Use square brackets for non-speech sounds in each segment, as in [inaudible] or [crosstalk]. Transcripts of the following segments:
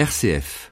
RCF.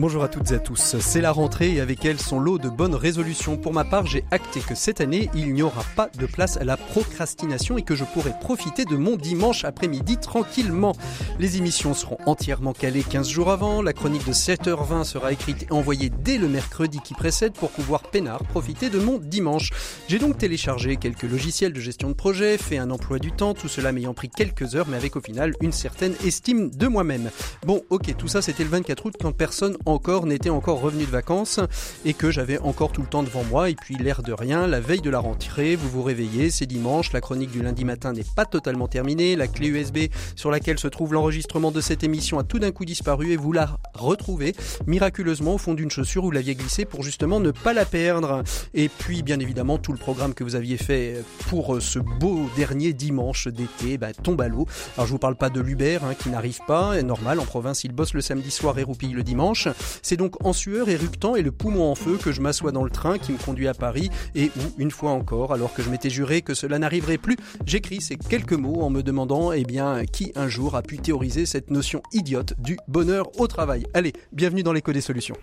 Bonjour à toutes et à tous. C'est la rentrée et avec elle son lot de bonnes résolutions. Pour ma part, j'ai acté que cette année, il n'y aura pas de place à la procrastination et que je pourrai profiter de mon dimanche après-midi tranquillement. Les émissions seront entièrement calées 15 jours avant. La chronique de 7h20 sera écrite et envoyée dès le mercredi qui précède pour pouvoir peinard profiter de mon dimanche. J'ai donc téléchargé quelques logiciels de gestion de projet, fait un emploi du temps, tout cela m'ayant pris quelques heures mais avec au final une certaine estime de moi-même. Bon, ok, tout ça c'était le 24 août quand personne encore n'était encore revenu de vacances et que j'avais encore tout le temps devant moi et puis l'air de rien, la veille de la rentrée, vous vous réveillez, c'est dimanche, la chronique du lundi matin n'est pas totalement terminée, la clé USB sur laquelle se trouve l'enregistrement de cette émission a tout d'un coup disparu et vous la retrouvez miraculeusement au fond d'une chaussure où vous l'aviez glissée pour justement ne pas la perdre. Et puis bien évidemment tout le programme que vous aviez fait pour ce beau dernier dimanche d'été bah, tombe à l'eau. Alors je vous parle pas de l'Uber hein, qui n'arrive pas, normal en province il bosse le samedi soir et roupille le dimanche. C'est donc en sueur, éructant et le poumon en feu que je m'assois dans le train qui me conduit à Paris et où, une fois encore, alors que je m'étais juré que cela n'arriverait plus, j'écris ces quelques mots en me demandant, eh bien, qui un jour a pu théoriser cette notion idiote du bonheur au travail. Allez, bienvenue dans l'écho des solutions.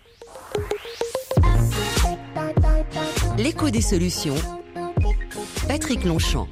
L'écho des solutions. Patrick Longchamp.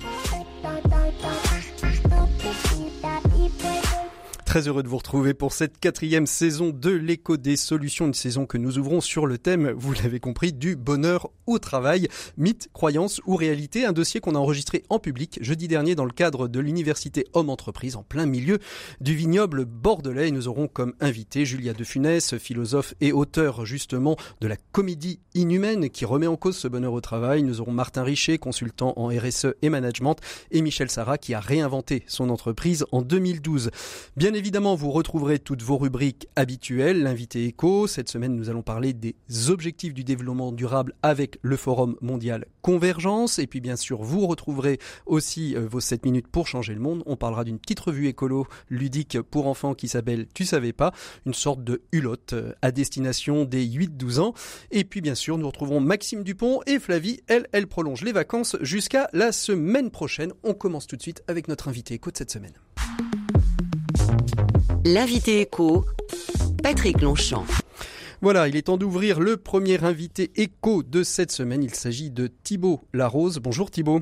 Très heureux de vous retrouver pour cette quatrième saison de l'écho des solutions, une saison que nous ouvrons sur le thème, vous l'avez compris, du bonheur au travail, mythe, croyance ou réalité, un dossier qu'on a enregistré en public jeudi dernier dans le cadre de l'université Homme Entreprise en plein milieu du vignoble bordelais. nous aurons comme invité Julia de Funès, philosophe et auteur justement de la comédie inhumaine qui remet en cause ce bonheur au travail. Nous aurons Martin Richer, consultant en RSE et management, et Michel Sarah qui a réinventé son entreprise en 2012. Bien évidemment, Évidemment, vous retrouverez toutes vos rubriques habituelles, l'invité éco. Cette semaine, nous allons parler des objectifs du développement durable avec le Forum mondial Convergence. Et puis, bien sûr, vous retrouverez aussi euh, vos 7 minutes pour changer le monde. On parlera d'une petite revue écolo ludique pour enfants qui s'appelle Tu savais pas, une sorte de hulotte euh, à destination des 8-12 ans. Et puis, bien sûr, nous retrouverons Maxime Dupont et Flavie. Elle, elle prolonge les vacances jusqu'à la semaine prochaine. On commence tout de suite avec notre invité éco de cette semaine. L'invité écho, Patrick Longchamp. Voilà, il est temps d'ouvrir le premier invité écho de cette semaine. Il s'agit de Thibault Larose. Bonjour Thibault.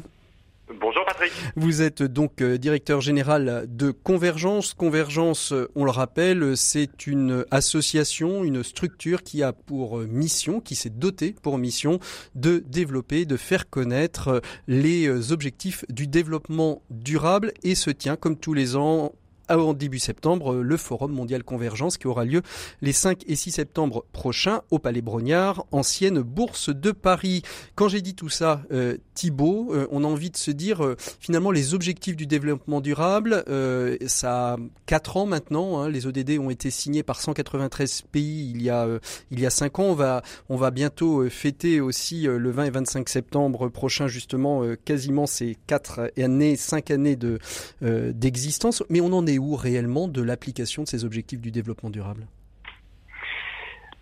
Bonjour Patrick. Vous êtes donc euh, directeur général de Convergence. Convergence, euh, on le rappelle, c'est une association, une structure qui a pour euh, mission, qui s'est dotée pour mission de développer, de faire connaître les objectifs du développement durable et se tient comme tous les ans en début septembre le Forum mondial convergence qui aura lieu les 5 et 6 septembre prochains au Palais Brognard, ancienne bourse de Paris. Quand j'ai dit tout ça, euh, Thibault, euh, on a envie de se dire euh, finalement les objectifs du développement durable, euh, ça a 4 ans maintenant, hein, les ODD ont été signés par 193 pays il y a il y a 5 ans, on va on va bientôt fêter aussi le 20 et 25 septembre prochain justement quasiment ces 4 années, 5 années de d'existence, mais on en est réellement de l'application de ces objectifs du développement durable?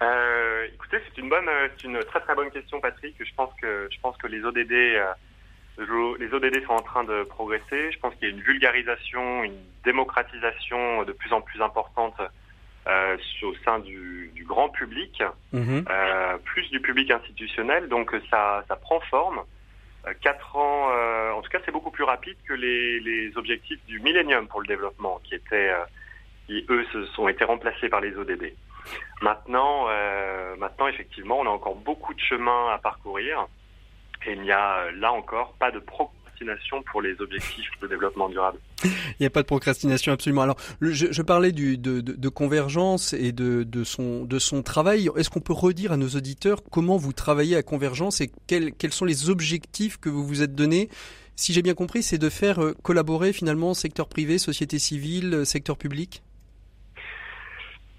Euh, écoutez, c'est une bonne, c'est une très très bonne question, Patrick. Je pense que je pense que les ODD, euh, les ODD sont en train de progresser. Je pense qu'il y a une vulgarisation, une démocratisation de plus en plus importante euh, au sein du, du grand public, euh, plus du public institutionnel. Donc ça, ça prend forme. Euh, quatre ans, euh, en tout cas, c'est beaucoup plus rapide que les, les, objectifs du millénium pour le développement, qui étaient, euh, qui eux, se sont été remplacés par les ODD. Maintenant, maintenant, effectivement, on a encore beaucoup de chemin à parcourir, et il n'y a là encore pas de procrastination pour les objectifs de développement durable. [laughs] Il n'y a pas de procrastination absolument. Alors, je, je parlais du, de, de, de, convergence et de, de, son, de son travail. Est-ce qu'on peut redire à nos auditeurs comment vous travaillez à convergence et quels, quels sont les objectifs que vous vous êtes donnés? Si j'ai bien compris, c'est de faire euh, collaborer finalement secteur privé, société civile, euh, secteur public?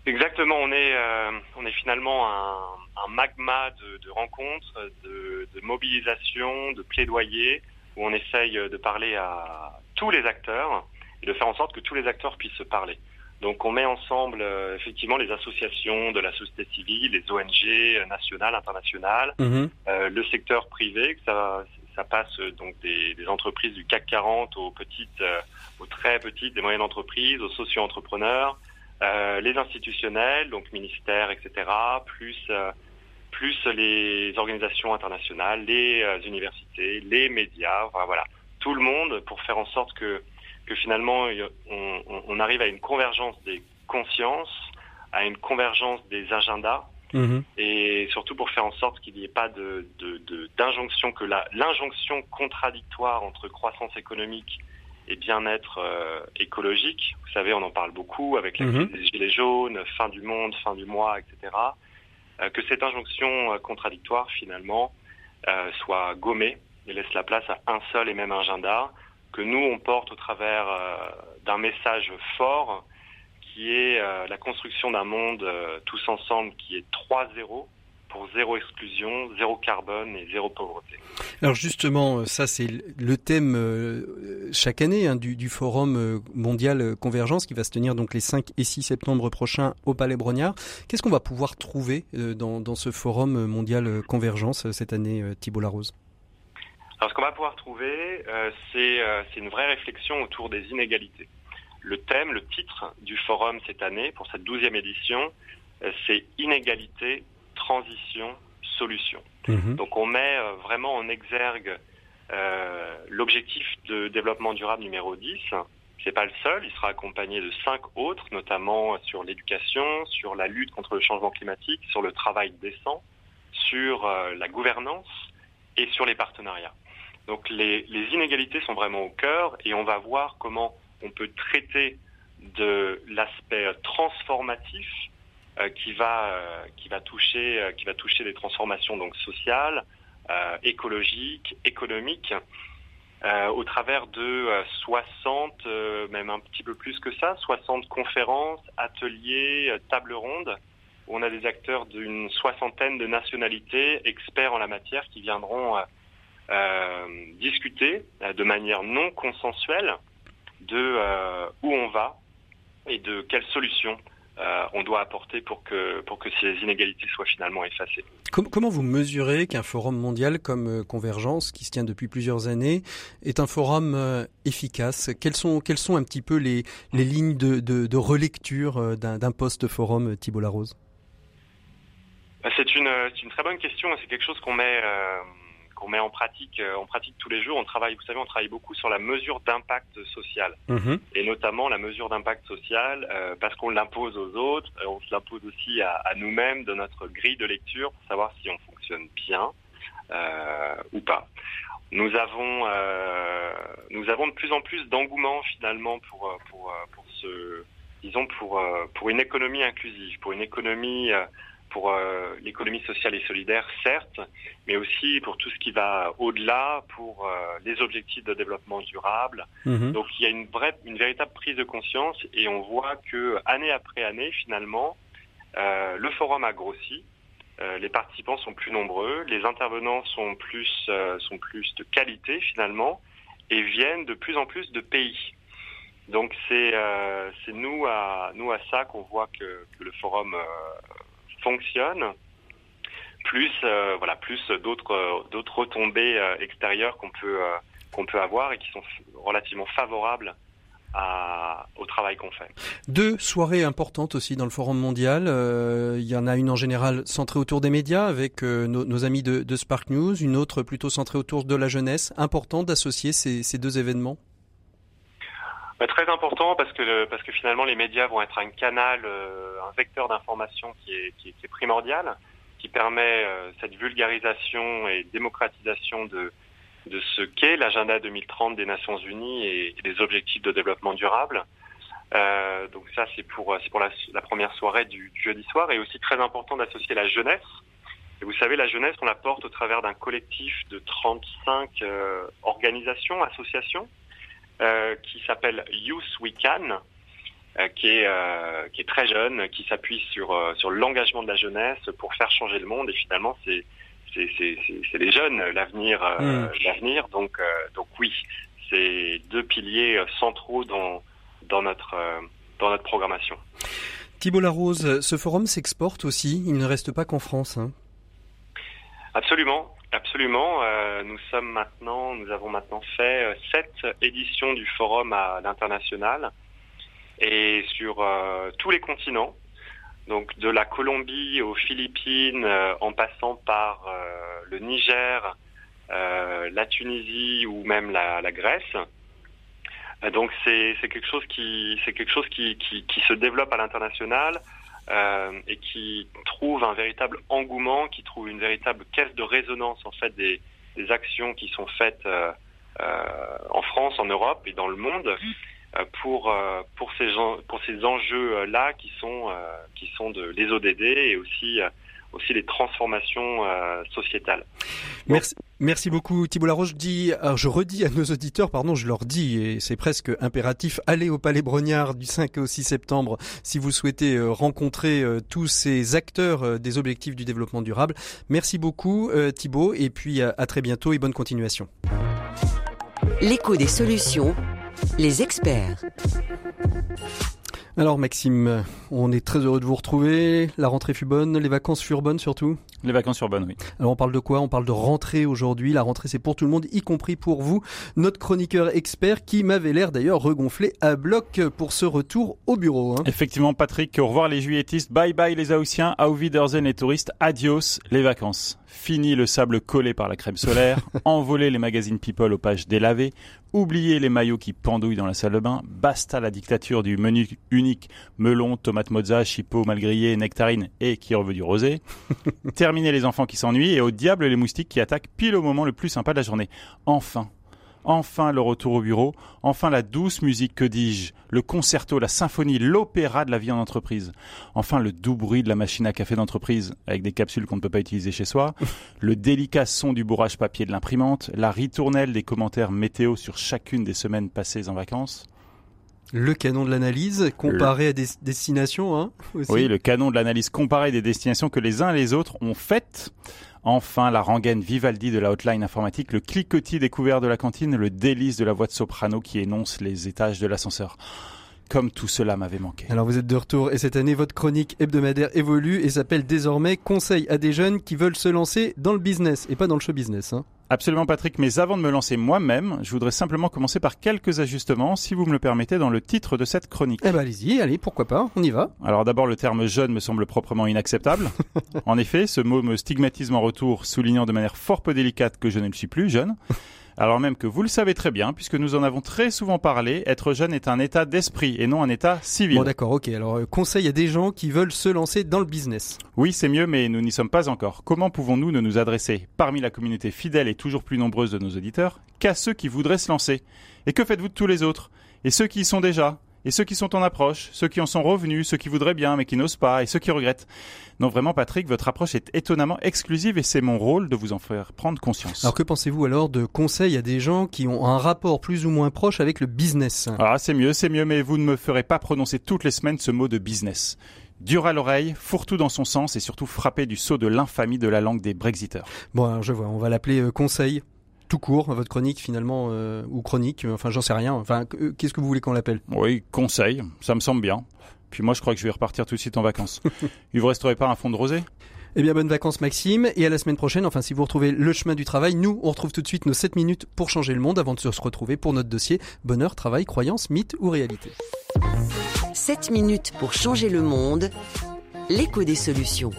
Exactement. On est, euh, on est finalement un, un magma de, de rencontres, de, de mobilisation, de plaidoyer où on essaye de parler à tous les acteurs et de faire en sorte que tous les acteurs puissent se parler. Donc on met ensemble euh, effectivement les associations de la société civile, les ONG nationales, internationales, Mhm. euh, le secteur privé, que ça, ça passe euh, donc des, des entreprises du CAC 40 aux petites, euh, aux très petites, des moyennes entreprises, aux socio-entrepreneurs, les institutionnels, donc ministères, etc., plus plus les organisations internationales, les euh, universités, les médias, voilà, tout le monde pour faire en sorte que que finalement on, arrive à une convergence des consciences, à une convergence des agendas Mhm. et surtout pour faire en sorte qu'il n'y ait pas de d'injonction que la l'injonction contradictoire entre croissance économique et bien-être euh, écologique. Vous savez, on en parle beaucoup avec la Mhm. des gilets jaunes, fin du monde, fin du mois, etc. euh, que cette injonction euh, contradictoire finalement euh, soit gommée et laisse la place à un seul et même agenda que nous on porte au travers d'un message fort qui est la construction d'un monde tous ensemble qui est 3-0 pour zéro exclusion, zéro carbone et zéro pauvreté. Alors justement, euh, ça c'est le thème euh, chaque année hein, du, du Forum euh, mondial Convergence qui va se tenir donc les 5 et 6 septembre prochains au Palais Brognard. Qu'est-ce qu'on va pouvoir trouver dans, dans ce Forum mondial Convergence cette année, Thibault Larose? Alors ce qu'on va pouvoir trouver, c'est une vraie réflexion autour des inégalités. Le thème, le titre du forum cette année, pour cette douzième édition, c'est inégalité, transition, solution. Mhm. Donc on met euh, vraiment en exergue euh, l'objectif de développement durable numéro 10. C'est pas le seul, il sera accompagné de cinq autres, notamment sur l'éducation, sur la lutte contre le changement climatique, sur le travail décent, sur euh, la gouvernance et sur les partenariats. Donc les, les inégalités sont vraiment au cœur et on va voir comment on peut traiter de l'aspect transformatif qui va euh, qui va toucher euh, qui va toucher des transformations donc sociales, euh, écologiques, économiques euh, au travers de euh, 60 euh, même un petit peu plus que ça, 60 conférences, ateliers, euh, tables rondes. Où on a des acteurs d'une soixantaine de nationalités experts en la matière qui viendront euh, euh, discuter euh, de manière non consensuelle de euh, où on va et de quelles solutions euh, on doit apporter pour que pour que ces inégalités soient finalement effacées. Com- comment vous mesurez qu'un forum mondial comme euh, Convergence, qui se tient depuis plusieurs années, est un forum euh, efficace? Quelles sont, quelles sont un petit peu les, les lignes de, de, de relecture euh, d'un d'un post-forum, Thibault Larose? Euh, C'est une c'est une très bonne question. C'est quelque chose qu'on met euh, qu'on met en pratique euh, en pratique tous les jours. On travaille, vous savez, on travaille beaucoup sur la mesure d'impact social Mhm. et notamment la mesure d'impact social euh, parce qu'on l'impose aux autres, euh, on se l'impose aussi à, à nous-mêmes de notre grille de lecture pour savoir si on fonctionne bien euh, ou pas. Nous avons euh, nous avons de plus en plus d'engouement finalement pour pour pour ce disons pour pour une économie inclusive, pour une économie pour euh, l'économie sociale et solidaire, certes, mais aussi pour tout ce qui va au-delà, pour euh, les objectifs de développement durable. Mhm. Donc il y a une vraie, une véritable prise de conscience et on voit que année après année, finalement, euh, le forum a grossi. Les participants sont plus nombreux, les intervenants sont plus sont plus de qualité finalement et viennent de plus en plus de pays. Donc c'est euh, nous à nous à ça qu'on voit que, que le forum euh, fonctionne. Plus euh, voilà plus d'autres d'autres retombées euh, extérieures qu'on peut euh, qu'on peut avoir et qui sont relativement favorables au travail qu'on fait. Deux soirées importantes aussi dans le Forum mondial. Il y en a une en général centrée autour des médias avec nos, amis de, Spark News, une autre plutôt centrée autour de la jeunesse. Important d'associer ces deux événements? Bah, très important parce que parce que finalement les médias vont être un canal, euh, un vecteur d'information qui est, primordial, qui permet euh, cette vulgarisation et démocratisation de ce qu'est l'agenda 2030 des Nations Unies et, des objectifs de développement durable. Euh, donc ça c'est pour pour la, première soirée du, jeudi soir et aussi très important d'associer la jeunesse. Et vous savez la jeunesse on la porte au travers d'un collectif de 35 euh, organisations, associations qui s'appelle Youth We Can, euh, qui est euh, qui est très jeune, qui s'appuie sur euh, sur l'engagement de la jeunesse pour faire changer le monde. Et finalement, c'est c'est c'est c'est- c'est les jeunes l'avenir euh, Mm. l'avenir. Donc euh, donc oui, c'est deux piliers euh, centraux dans dans notre euh, dans notre programmation. Thibault Larose, ce forum s'exporte aussi, il ne reste pas qu'en France. Hein. Absolument, absolument. Euh, nous sommes maintenant, nous avons maintenant fait euh, sept éditions du forum à l'international et sur euh, tous les continents. Donc de la Colombie aux Philippines, en passant par le Niger, la Tunisie ou même la, la Grèce. Euh, donc c'est quelque chose qui c'est quelque chose qui, qui, qui, se développe à l'international euh, et qui trouve un véritable engouement, qui trouve une véritable caisse de résonance en fait des, des actions qui sont faites euh, euh en France, en Europe et dans le monde euh, pour pour ces pour ces enjeux là qui sont qui sont de les ODD et aussi aussi les transformations euh, sociétales. Merci, merci beaucoup Thibault Larose. Je, dis, alors je redis à nos auditeurs, pardon, je leur dis, et c'est presque impératif, allez au Palais Brognard du 5 au 6 septembre si vous souhaitez euh, rencontrer euh, tous ces acteurs des objectifs du développement durable. Merci beaucoup Thibault, et puis à très bientôt et bonne continuation. L'écho des solutions, les experts. Alors Maxime, on est très heureux de vous retrouver. La rentrée fut bonne, les vacances furent bonnes surtout Les vacances furent bonnes, oui. Alors on parle de quoi? On parle de rentrée aujourd'hui. La rentrée c'est pour tout le monde, y compris pour vous, notre chroniqueur expert qui m'avait l'air d'ailleurs regonflé à bloc pour ce retour au bureau. Hein. Effectivement Patrick, au revoir les juilletistes, bye bye les Haussiens, auf Wiedersehen les touristes, adios les vacances. Fini le sable collé par la crème solaire, [laughs] envoler les magazines People aux pages délavées, oublier les maillots qui pendouillent dans la salle de bain, basta la dictature du menu unique. Melon, tomate mozza, chipot mal grillé, nectarine et qui reveut du rosé, [laughs] terminer les enfants qui s'ennuient et au diable les moustiques qui attaquent pile au moment le plus sympa de la journée. Enfin, Enfin le retour au bureau, enfin la douce musique, que dis-je, le concerto, la symphonie, l'opéra de la vie en entreprise, enfin le doux bruit de la machine à café d'entreprise avec des capsules qu'on ne peut pas utiliser chez soi, [laughs] le délicat son du bourrage papier de l'imprimante, la ritournelle des commentaires météo sur chacune des semaines passées en vacances. Le canon de l'analyse comparé à des destinations, hein, Oui, le canon de l'analyse comparé des destinations que les uns et les autres ont faites. Enfin, la rengaine Vivaldi de la hotline informatique, le cliquetis découvert de la cantine, le délice de la voix de soprano qui énonce les étages de l'ascenseur comme tout cela m'avait manqué. Alors vous êtes de retour et cette année votre chronique hebdomadaire évolue et s'appelle désormais Conseil à des jeunes qui veulent se lancer dans le business et pas dans le show business. Hein. Absolument Patrick, mais avant de me lancer moi-même, je voudrais simplement commencer par quelques ajustements, si vous me le permettez, dans le titre de cette chronique. Eh ben allez-y, allez, pourquoi pas, on y va. Alors d'abord, le terme jeune me semble proprement inacceptable. [laughs] en effet, ce mot me stigmatise en retour, soulignant de manière fort peu délicate que je ne le suis plus jeune alors même que vous le savez très bien, puisque nous en avons très souvent parlé, être jeune est un état d'esprit et non un état civil. Bon d'accord, ok. Alors euh, conseil à des gens qui veulent se lancer dans le business. Oui, c'est mieux, mais nous n'y sommes pas encore. Comment pouvons-nous ne nous adresser, parmi la communauté fidèle et toujours plus nombreuse de nos auditeurs, qu'à ceux qui voudraient se lancer? Et que faites-vous de tous les autres? Et ceux qui y sont déjà? Et ceux qui sont en approche, ceux qui en sont revenus, ceux qui voudraient bien mais qui n'osent pas, et ceux qui regrettent. Non, vraiment, Patrick, votre approche est étonnamment exclusive et c'est mon rôle de vous en faire prendre conscience. Alors que pensez-vous alors de conseils à des gens qui ont un rapport plus ou moins proche avec le business? Ah, c'est mieux, c'est mieux, mais vous ne me ferez pas prononcer toutes les semaines ce mot de business dur à l'oreille, fourre-tout dans son sens et surtout frappé du sceau de l'infamie de la langue des Brexiteurs. Bon, alors je vois, on va l'appeler euh, conseil tout court, votre chronique finalement, euh, ou chronique, enfin j'en sais rien. Enfin, qu'est-ce que vous voulez qu'on l'appelle? Oui, conseil, ça me semble bien. Puis moi je crois que je vais repartir tout de suite en vacances. [laughs] Il vous resterait pas un fond de rosé eh bien, bonnes vacances Maxime, et à la semaine prochaine, enfin si vous retrouvez le chemin du travail, nous, on retrouve tout de suite nos 7 minutes pour changer le monde avant de se retrouver pour notre dossier Bonheur, travail, croyance, mythe ou réalité. 7 minutes pour changer le monde, l'écho des solutions.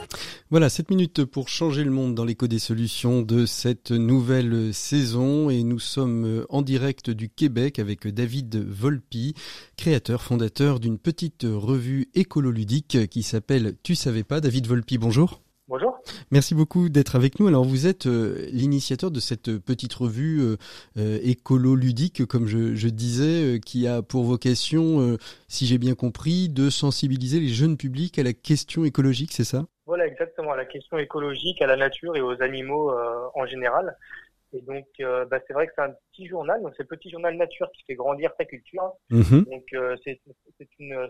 Voilà, 7 minutes pour changer le monde dans l'écho des solutions de cette nouvelle saison et nous sommes en direct du Québec avec David Volpi, créateur, fondateur d'une petite revue écololudique qui s'appelle Tu savais pas? David Volpi, bonjour. Bonjour. Merci beaucoup d'être avec nous. Alors vous êtes euh, l'initiateur de cette petite revue euh, euh, écolo-ludique, comme je, disais, qui a pour vocation, si j'ai bien compris, de sensibiliser les jeunes publics à la question écologique, c'est ça? Voilà, exactement, à la question écologique, à la nature et aux animaux en général. Et donc, euh, bah, c'est vrai que c'est un petit journal, donc c'est le petit journal nature qui fait grandir sa culture. Mhm. Donc, euh, c'est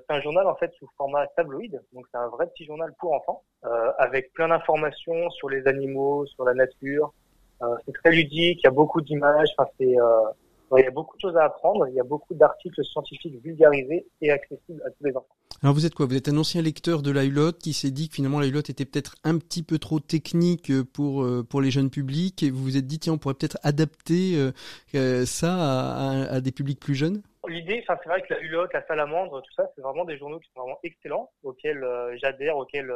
un journal en fait sous format tabloïd, donc c'est un vrai petit journal pour enfants, euh, avec plein d'informations sur les animaux, sur la nature. C'est très ludique, il y a beaucoup d'images. Enfin, c'est il y a beaucoup de choses à apprendre, il y a beaucoup d'articles scientifiques vulgarisés et accessibles à tous les enfants. Alors vous êtes quoi? Vous êtes un ancien lecteur de la qui s'est dit que finalement la était peut-être un petit peu trop technique pour euh, pour les jeunes publics et vous vous êtes dit tiens on pourrait peut-être adapter euh, euh, ça à, à, des publics plus jeunes? L'idée, enfin c'est vrai que la Hulotte, la Salamandre, tout ça, c'est vraiment des journaux qui sont vraiment excellents, auxquels j'adhère, auxquels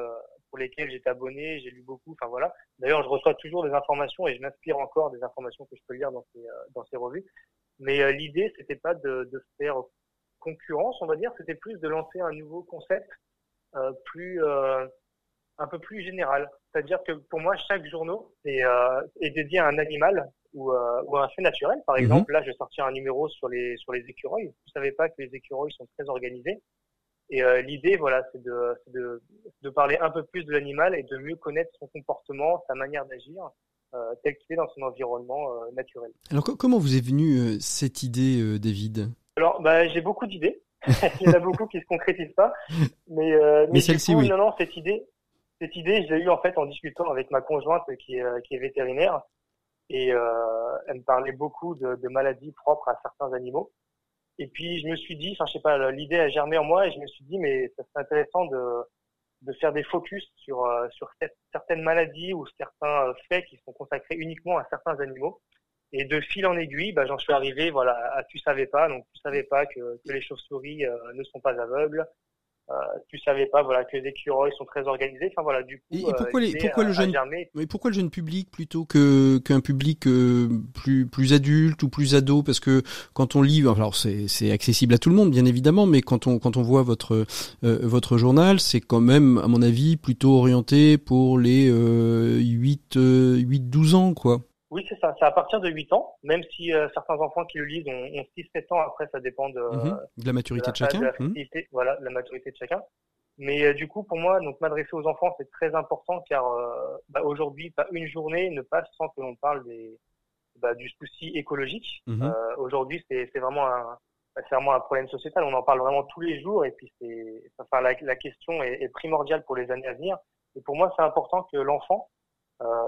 pour lesquels j'étais abonné, j'ai lu beaucoup, enfin voilà. D'ailleurs, je reçois toujours des informations et je m'inspire encore des informations que je peux lire dans ces dans ces revues. Mais l'idée, c'était pas de, de faire concurrence, on va dire, c'était plus de lancer un nouveau concept euh, plus euh, un peu plus général. C'est-à-dire que pour moi, chaque journal est, euh, est dédié à un animal ou, ou à un fait naturel. Par mhm. exemple, là, je vais sortir un numéro sur les sur les écureuils. Vous savez pas que les écureuils sont très organisés. Et l'idée, voilà, c'est de, de, de parler un peu plus de l'animal et de mieux connaître son comportement, sa manière d'agir, tel qu'il est dans son environnement naturel. Alors, comment vous est venue cette idée, David? Alors, bah, j'ai beaucoup d'idées. [laughs] Il y en a beaucoup qui se concrétisent pas. Mais, euh, mais, celle-ci, oui. Non, non, cette idée, cette idée, je l'ai eue en fait en discutant avec ma conjointe qui est, qui est vétérinaire. Et euh, elle me parlait beaucoup de, de, maladies propres à certains animaux. Et puis je me suis dit, enfin je sais pas, l'idée a germé en moi et je me suis dit, mais ça serait intéressant de, de faire des focus sur, euh, sur certaines maladies ou certains faits qui sont consacrés uniquement à certains animaux. Et de fil en aiguille, bah, j'en suis arrivé voilà, à Tu savais pas. Donc, tu savais pas que, que les chauves-souris euh, ne sont pas aveugles. Euh, tu savais pas voilà que les écureuils sont très organisés. Enfin voilà, du coup. Et, pourquoi, les, pourquoi le jeune, mais pourquoi le jeune public plutôt que qu'un public euh, plus plus adulte ou plus ado? Parce que quand on lit, alors c'est c'est accessible à tout le monde bien évidemment, mais quand on quand on voit votre euh, votre journal, c'est quand même à mon avis plutôt orienté pour les 8 8 12 ans quoi. Oui, c'est ça. C'est à partir de 8 ans, même si euh, certains enfants qui le lisent ont, 6-7 ans. Après, ça dépend de, mhm. la maturité de, chacun. De mhm. Voilà, la maturité de chacun. Mais euh, du coup, pour moi, donc m'adresser aux enfants, c'est très important car euh, bah, aujourd'hui, pas une journée ne passe sans que l'on parle des, bah, du souci écologique. Mhm. aujourd'hui, c'est vraiment un bah, c'est vraiment un problème sociétal. On en parle vraiment tous les jours et puis c'est, enfin, la, la question est, est, primordiale pour les années à venir. Et pour moi, c'est important que l'enfant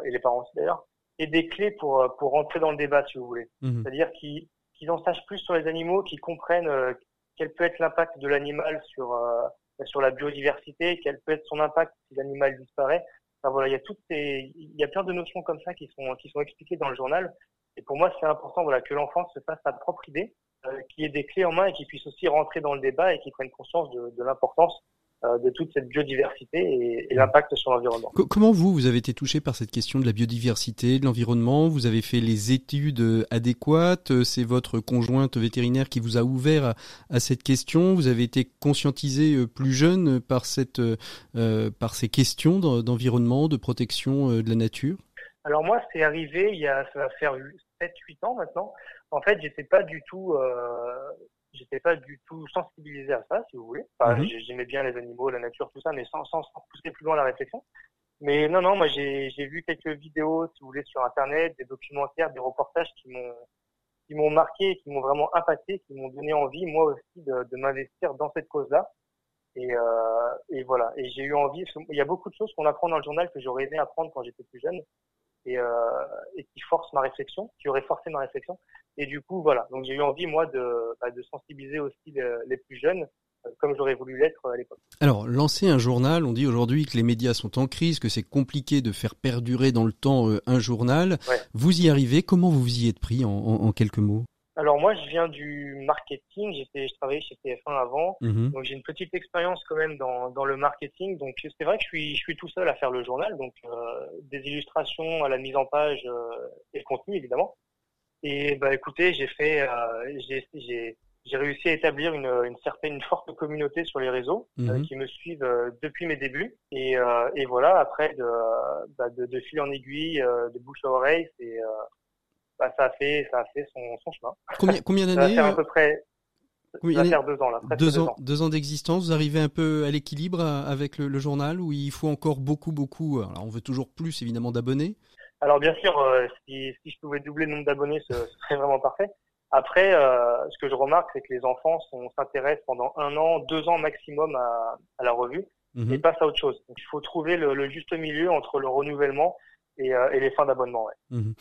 et les parents aussi d'ailleurs et des clés pour, euh, pour rentrer dans le débat, si vous voulez. Mhm. C'est-à-dire qu'ils en sachent plus sur les animaux, qu'ils comprennent euh, quel peut être l'impact de l'animal sur, euh, sur la biodiversité, quel peut être son impact si l'animal disparaît. Enfin, voilà, il y a toutes ces, il y a plein de notions comme ça qui sont, qui sont expliquées dans le journal. Et pour moi, c'est important, voilà, que l'enfant se fasse sa propre idée, euh, qu'il ait des clés en main et qu'il puisse aussi rentrer dans le débat et qu'il prenne conscience de, de l'importance de toute cette biodiversité et, l'impact sur l'environnement. Comment vous, vous avez été touché par cette question de la biodiversité, de l'environnement? Vous avez fait les études euh, adéquates? Euh, C'est votre conjointe vétérinaire qui vous a ouvert à, cette question Vous avez été conscientisé plus jeune par, cette, par ces questions d'environnement, de protection de la nature? Alors moi, c'est arrivé il y a, ça va faire 7-8 ans maintenant. En fait, j'étais pas du tout, j'étais pas du tout sensibilisé à ça, si vous voulez. Mhm. J'aimais bien les animaux, la nature, tout ça, mais sans, sans, pousser plus loin la réflexion. Mais non, non, moi j'ai vu quelques vidéos, si vous voulez, sur Internet, des documentaires, des reportages qui m'ont qui m'ont marqué, qui m'ont vraiment impacté, qui m'ont donné envie, moi aussi, de, de m'investir dans cette cause-là. Et, euh, et voilà. Et j'ai eu envie. Il y a beaucoup de choses qu'on apprend dans le journal que j'aurais aimé apprendre quand j'étais plus jeune et, euh, et qui forcent ma réflexion, qui auraient forcé ma réflexion. Et du coup, voilà. Donc j'ai eu envie, moi, de, bah, de sensibiliser aussi les, plus jeunes euh, comme j'aurais voulu l'être à l'époque. Alors, lancer un journal, on dit aujourd'hui que les médias sont en crise, que c'est compliqué de faire perdurer dans le temps euh, un journal. Vous y arrivez, comment vous y êtes pris en, en, quelques mots? Alors moi, je viens du marketing. J'étais, je travaillais chez TF1 avant, mmh donc j'ai une petite expérience quand même dans, dans le marketing. Donc c'est vrai que je suis, je suis tout seul à faire le journal, donc euh, des illustrations à la mise en page euh, et le contenu évidemment. Et bah écoutez, j'ai fait, euh, j'ai, j'ai, réussi à établir une, une certaine, une forte communauté sur les réseaux euh, mhm. qui me suivent euh, depuis mes débuts. Et, euh, et voilà, après de, bah, de, de, fil en aiguille, de bouche à oreille, c'est, bah, ça a fait, ça a fait son, son chemin. Combien, combien d'années Ça va faire à peu près. ça va faire deux ans là. Deux ans, deux ans d'existence. Vous arrivez un peu à l'équilibre avec le, le, journal où il faut encore beaucoup, beaucoup. Alors on veut toujours plus évidemment d'abonnés. Alors bien sûr, euh, si, si, je pouvais doubler le nombre d'abonnés, ce, serait vraiment parfait. Après, euh, ce que je remarque, c'est que les enfants s'intéressent pendant un an, deux ans maximum à, à la revue mhm. et passent à autre chose. Donc, il faut trouver le, le, juste milieu entre le renouvellement et, les fins d'abonnement. Mhm.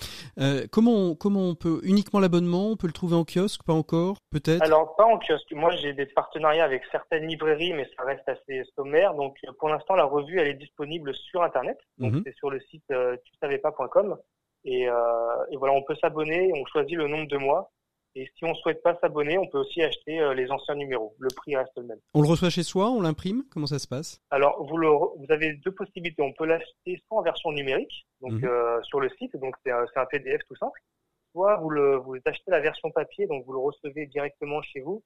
comment, comment on peut uniquement l'abonnement On peut le trouver en kiosque Pas encore Peut-être? Alors pas en kiosque. Moi j'ai des partenariats avec certaines librairies, mais ça reste assez sommaire. Donc pour l'instant la revue elle est disponible sur internet. Donc mhm. c'est sur le site tu savais pas.com. Et, et voilà, on peut s'abonner. On choisit le nombre de mois. Et si on ne souhaite pas s'abonner, on peut aussi acheter euh, les anciens numéros. Le prix reste le même. On le reçoit chez soi, on l'imprime Comment ça se passe? Alors, vous, le, vous avez deux possibilités. On peut l'acheter soit en version numérique, donc mhm. euh, sur le site, donc c'est un, un, PDF tout simple. Soit vous, le, vous achetez la version papier, donc vous le recevez directement chez vous.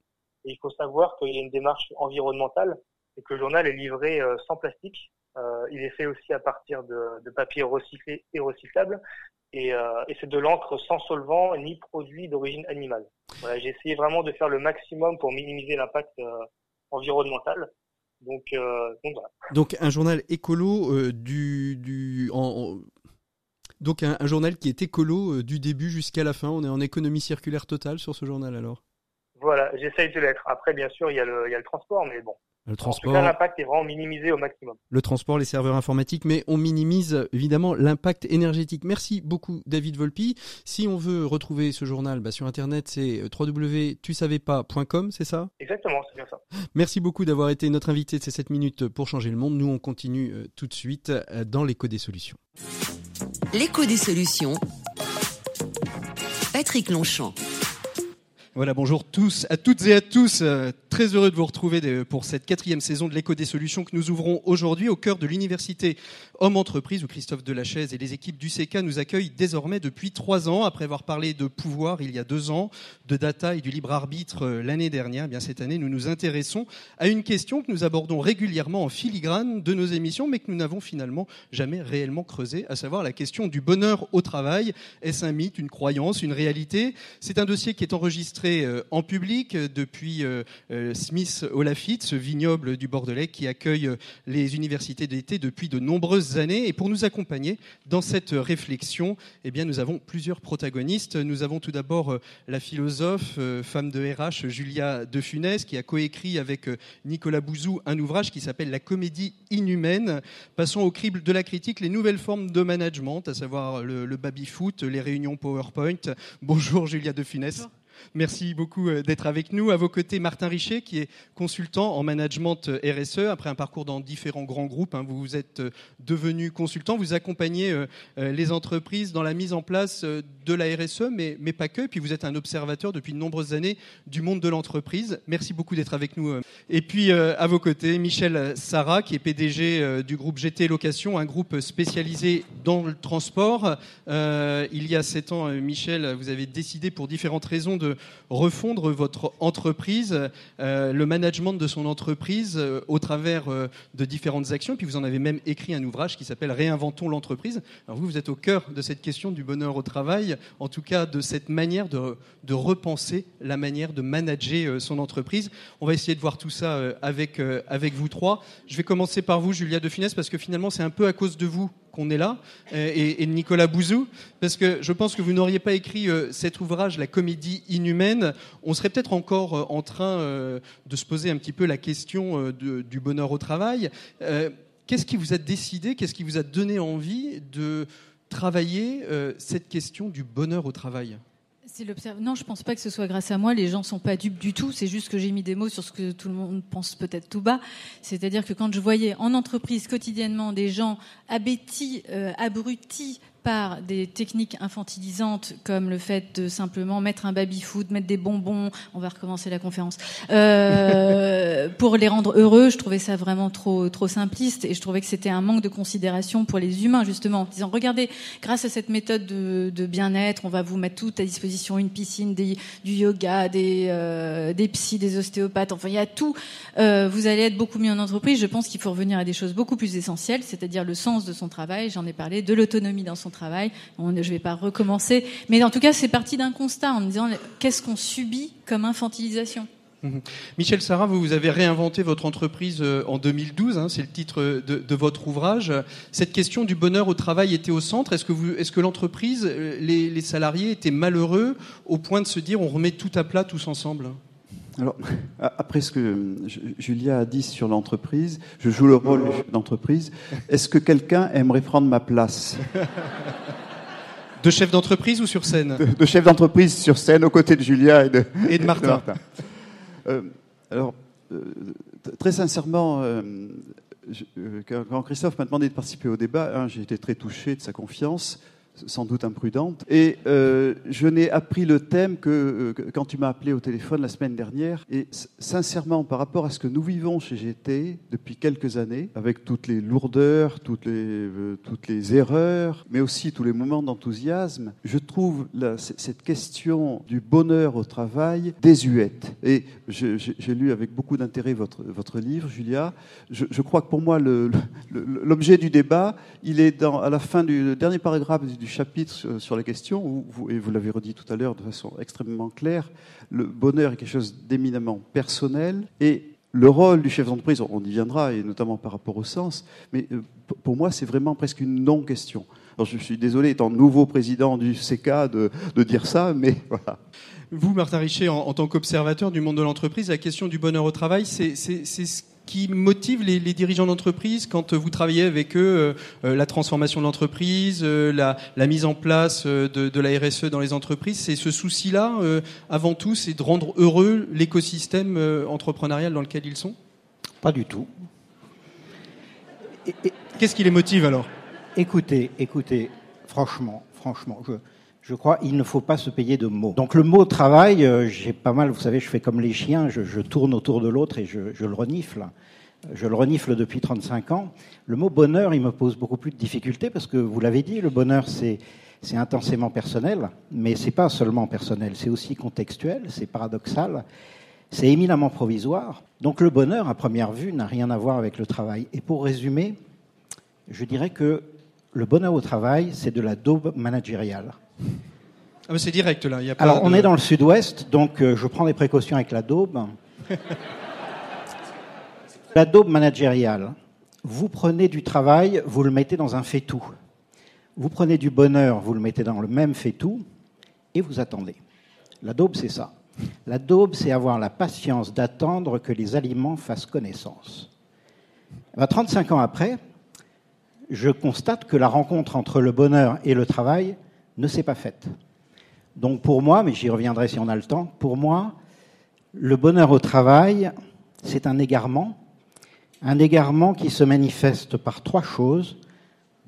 Et il faut savoir qu'il y a une démarche environnementale et que le journal est livré euh, sans plastique. Euh, il est fait aussi à partir de, de papier recyclé et recyclable. Euh, et, c'est de l'encre sans solvant ni produit d'origine animale. Voilà, j'ai essayé vraiment de faire le maximum pour minimiser l'impact environnemental. Donc, euh, donc, voilà. Donc un journal écolo du, du en, donc un, journal qui est écolo du début jusqu'à la fin. On est en économie circulaire totale sur ce journal alors? Voilà, j'essaye de l'être. Après, bien sûr, il y a le, il y a le transport, mais bon, le transport. l'impact est vraiment minimisé au maximum. Le transport, les serveurs informatiques, mais on minimise évidemment l'impact énergétique. Merci beaucoup, David Volpi. Si on veut retrouver ce journal bah, sur Internet, c'est www.tusavais-pas.com, c'est ça? Exactement, c'est bien ça. Merci beaucoup d'avoir été notre invité de ces 7 minutes pour changer le monde. Nous, on continue euh, tout de suite euh, dans l'écho des solutions. L'écho des solutions. Patrick Longchamp. Voilà, bonjour tous, à toutes et à tous. Euh, très heureux de vous retrouver pour cette quatrième saison de l'écho des solutions que nous ouvrons aujourd'hui au cœur de l'université Homme Entreprise où Christophe Delachaise et les équipes du CK nous accueillent désormais depuis trois ans après avoir parlé de pouvoir il y a deux ans, de data et du libre arbitre euh, l'année dernière. Eh bien cette année, nous nous intéressons à une question que nous abordons régulièrement en filigrane de nos émissions, mais que nous n'avons finalement jamais réellement creusé, à savoir la question du bonheur au travail. Est-ce un mythe, une croyance, une réalité? C'est un dossier qui est enregistré euh, en public depuis Smith Olafite, ce vignoble du Bordelais qui accueille les universités d'été depuis de nombreuses années. Et pour nous accompagner dans cette réflexion, eh bien, nous avons plusieurs protagonistes. Nous avons tout d'abord euh, la philosophe, euh, femme de RH, Julia De Funès, qui a coécrit avec euh, Nicolas Bouzou un ouvrage qui s'appelle La comédie inhumaine. Passons au crible de la critique, les nouvelles formes de management, à savoir le, le baby-foot, les réunions PowerPoint. Bonjour Julia De Funès. Merci beaucoup euh, d'être avec nous. À vos côtés, Martin Richer, qui est consultant en management euh, RSE. Après un parcours dans différents grands groupes, hein, vous êtes euh, devenu consultant. Vous accompagnez les entreprises dans la mise en place de la RSE, mais, mais pas que. Et puis vous êtes un observateur depuis de nombreuses années du monde de l'entreprise. Merci beaucoup d'être avec nous. Et puis à vos côtés, Michel Sarah, qui est PDG du groupe GT Location, un groupe spécialisé dans le transport. il y a sept ans, Michel, vous avez décidé pour différentes raisons de refondre votre entreprise, euh, le management de son entreprise euh, au travers euh, de différentes actions. Puis vous en avez même écrit un ouvrage qui s'appelle Réinventons l'entreprise. Alors vous, vous êtes au cœur de cette question du bonheur au travail, en tout cas de cette manière de, repenser la manière de manager son entreprise. On va essayer de voir tout ça avec, avec vous trois. Je vais commencer par vous, Julia De Finesse, parce que finalement c'est un peu à cause de vous qu'on est là, et, Nicolas Bouzou, parce que je pense que vous n'auriez pas écrit euh, cet ouvrage, La comédie inhumaine, on serait peut-être encore euh, en train euh, de se poser un petit peu la question du bonheur au travail. Qu'est-ce qui vous a décidé, qu'est-ce qui vous a donné envie de travailler cette question du bonheur au travail? Non, je pense pas que ce soit grâce à moi. Les gens sont pas dupes du tout. C'est juste que j'ai mis des mots sur ce que tout le monde pense peut-être tout bas. C'est-à-dire que quand je voyais en entreprise quotidiennement des gens abétis, euh, abrutis par des techniques infantilisantes comme le fait de simplement mettre un baby-food, mettre des bonbons, on va recommencer la conférence, euh, [laughs] pour les rendre heureux. Je trouvais ça vraiment trop trop simpliste et je trouvais que c'était un manque de considération pour les humains justement, en disant regardez, grâce à cette méthode de, de bien-être, on va vous mettre tout à disposition, une piscine, des, du yoga, des euh, des psys, des ostéopathes, enfin il y a tout. Euh, vous allez être beaucoup mieux en entreprise. Je pense qu'il faut revenir à des choses beaucoup plus essentielles, c'est-à-dire le sens de son travail. J'en ai parlé, de l'autonomie dans son travail. je ne vais pas recommencer. Mais en tout cas, c'est parti d'un constat en me disant qu'est-ce qu'on subit comme infantilisation mhm. Michel Sarah, vous, avez réinventé votre entreprise euh, en 2012, hein, c'est le titre de, votre ouvrage. Cette question du bonheur au travail était au centre. Est-ce que, l'entreprise, euh, les, salariés étaient malheureux au point de se dire on remet tout à plat tous ensemble? Alors, après ce que Julia a dit sur l'entreprise, je joue le rôle d'entreprise. Est-ce que quelqu'un aimerait prendre ma place? De chef d'entreprise ou sur scène? De, chef d'entreprise sur scène aux côtés de Julia et de, et de Martin. Euh, alors, euh, très sincèrement, euh, quand Christophe m'a demandé de participer au débat, j'ai été très touché de sa confiance sans doute imprudente. Et euh, je n'ai appris le thème que, euh, quand tu m'as appelé au téléphone la semaine dernière. Et sincèrement, par rapport à ce que nous vivons chez GT depuis quelques années, avec toutes les lourdeurs, toutes les, euh, toutes les erreurs, mais aussi tous les moments d'enthousiasme, je trouve cette question du bonheur au travail désuète. Et j'ai lu avec beaucoup d'intérêt votre, votre livre, Julia. Je, crois que pour moi, l'objet du débat, il est à la fin du dernier paragraphe du chapitre sur la question, où vous, et vous l'avez redit tout à l'heure de façon extrêmement claire, le bonheur est quelque chose d'éminemment personnel et le rôle du chef d'entreprise, on y viendra, et notamment par rapport au sens, mais euh, pour moi, c'est vraiment presque une non-question. Alors, je suis désolé, étant nouveau président du CK, de, de dire ça, mais [laughs] voilà. Vous, Martin Richer, en, en tant qu'observateur du monde de l'entreprise, la question du bonheur au travail, c'est ce qui motive les, dirigeants d'entreprise quand vous travaillez avec eux euh, euh, la transformation de l'entreprise, euh, la, mise en place de, la RSE dans les entreprises. C'est ce souci-là, avant tout, c'est de rendre heureux l'écosystème entrepreneurial dans lequel ils sont? Pas du tout. Qu'est-ce qui les motive alors? Écoutez, écoutez, franchement, franchement, je, je crois, il ne faut pas se payer de mots. Donc le mot travail, euh, j'ai pas mal, vous savez, je fais comme les chiens, je, tourne autour de l'autre et je, je, le renifle. Je le renifle depuis 35 ans. Le mot bonheur, il me pose beaucoup plus de difficultés parce que vous l'avez dit, le bonheur, c'est c'est intensément personnel, mais c'est pas seulement personnel, c'est aussi contextuel, c'est paradoxal, c'est éminemment provisoire. Donc le bonheur, à première vue, n'a rien à voir avec le travail. Et pour résumer, je dirais que le bonheur au travail, c'est de la daube managériale. Ah c'est direct là. Alors on est dans le sud-ouest, donc euh, je prends des précautions avec la daube. [laughs] la daube managériale. Vous prenez du travail, vous le mettez dans un fait-tout. Vous prenez du bonheur, vous le mettez dans le même fait-tout, et vous attendez. La daube, c'est ça. La daube, c'est avoir la patience d'attendre que les aliments fassent connaissance. 35 ans après, je constate que la rencontre entre le bonheur et le travail ne s'est pas faite. Donc pour moi, mais j'y reviendrai si on a le temps, pour moi, le bonheur au travail, c'est un égarement, un égarement qui se manifeste par trois choses.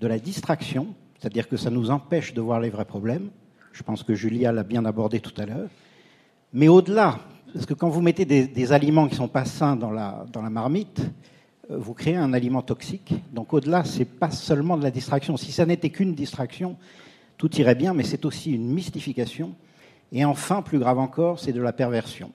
De la distraction, c'est-à-dire que ça nous empêche de voir les vrais problèmes. Je pense que Julia l'a bien abordé tout à l'heure. Mais au-delà, parce que quand vous mettez des, aliments qui sont pas sains dans la, dans la marmite, euh, vous créez un aliment toxique. Donc au-delà, c'est pas seulement de la distraction. Si ça n'était qu'une distraction, tout irait bien, mais c'est aussi une mystification. Et enfin, plus grave encore, c'est de la perversion.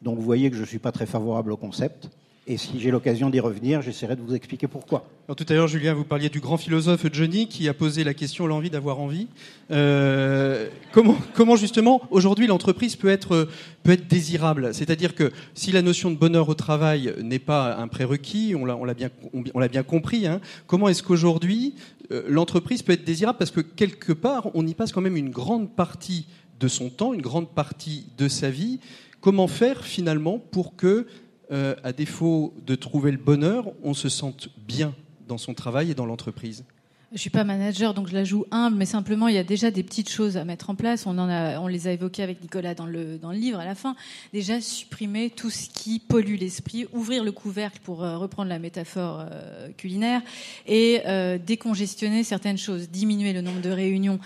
Donc vous voyez que je ne suis pas très favorable au concept. Et si j'ai l'occasion d'y revenir, j'essaierai de vous expliquer pourquoi. Tout à l'heure, Julien, vous parliez du grand philosophe Johnny qui a posé la question l'envie d'avoir envie. Euh, comment, justement aujourd'hui l'entreprise peut être peut être désirable? C'est-à-dire que si la notion de bonheur au travail n'est pas un prérequis, on l'a bien on, l'a bien compris. Hein, comment est-ce qu'aujourd'hui euh, l'entreprise peut être désirable? Parce que quelque part, on y passe quand même une grande partie de son temps, une grande partie de sa vie. Comment faire finalement pour que euh, à défaut de trouver le bonheur, on se sente bien dans son travail et dans l'entreprise je suis pas manager, donc je la joue humble, mais simplement il y a déjà des petites choses à mettre en place. On les a évoquées avec Nicolas dans le dans le livre à la fin. Déjà supprimer tout ce qui pollue l'esprit, ouvrir le couvercle pour euh, reprendre la métaphore euh, culinaire et décongestionner certaines choses, diminuer le nombre de réunions.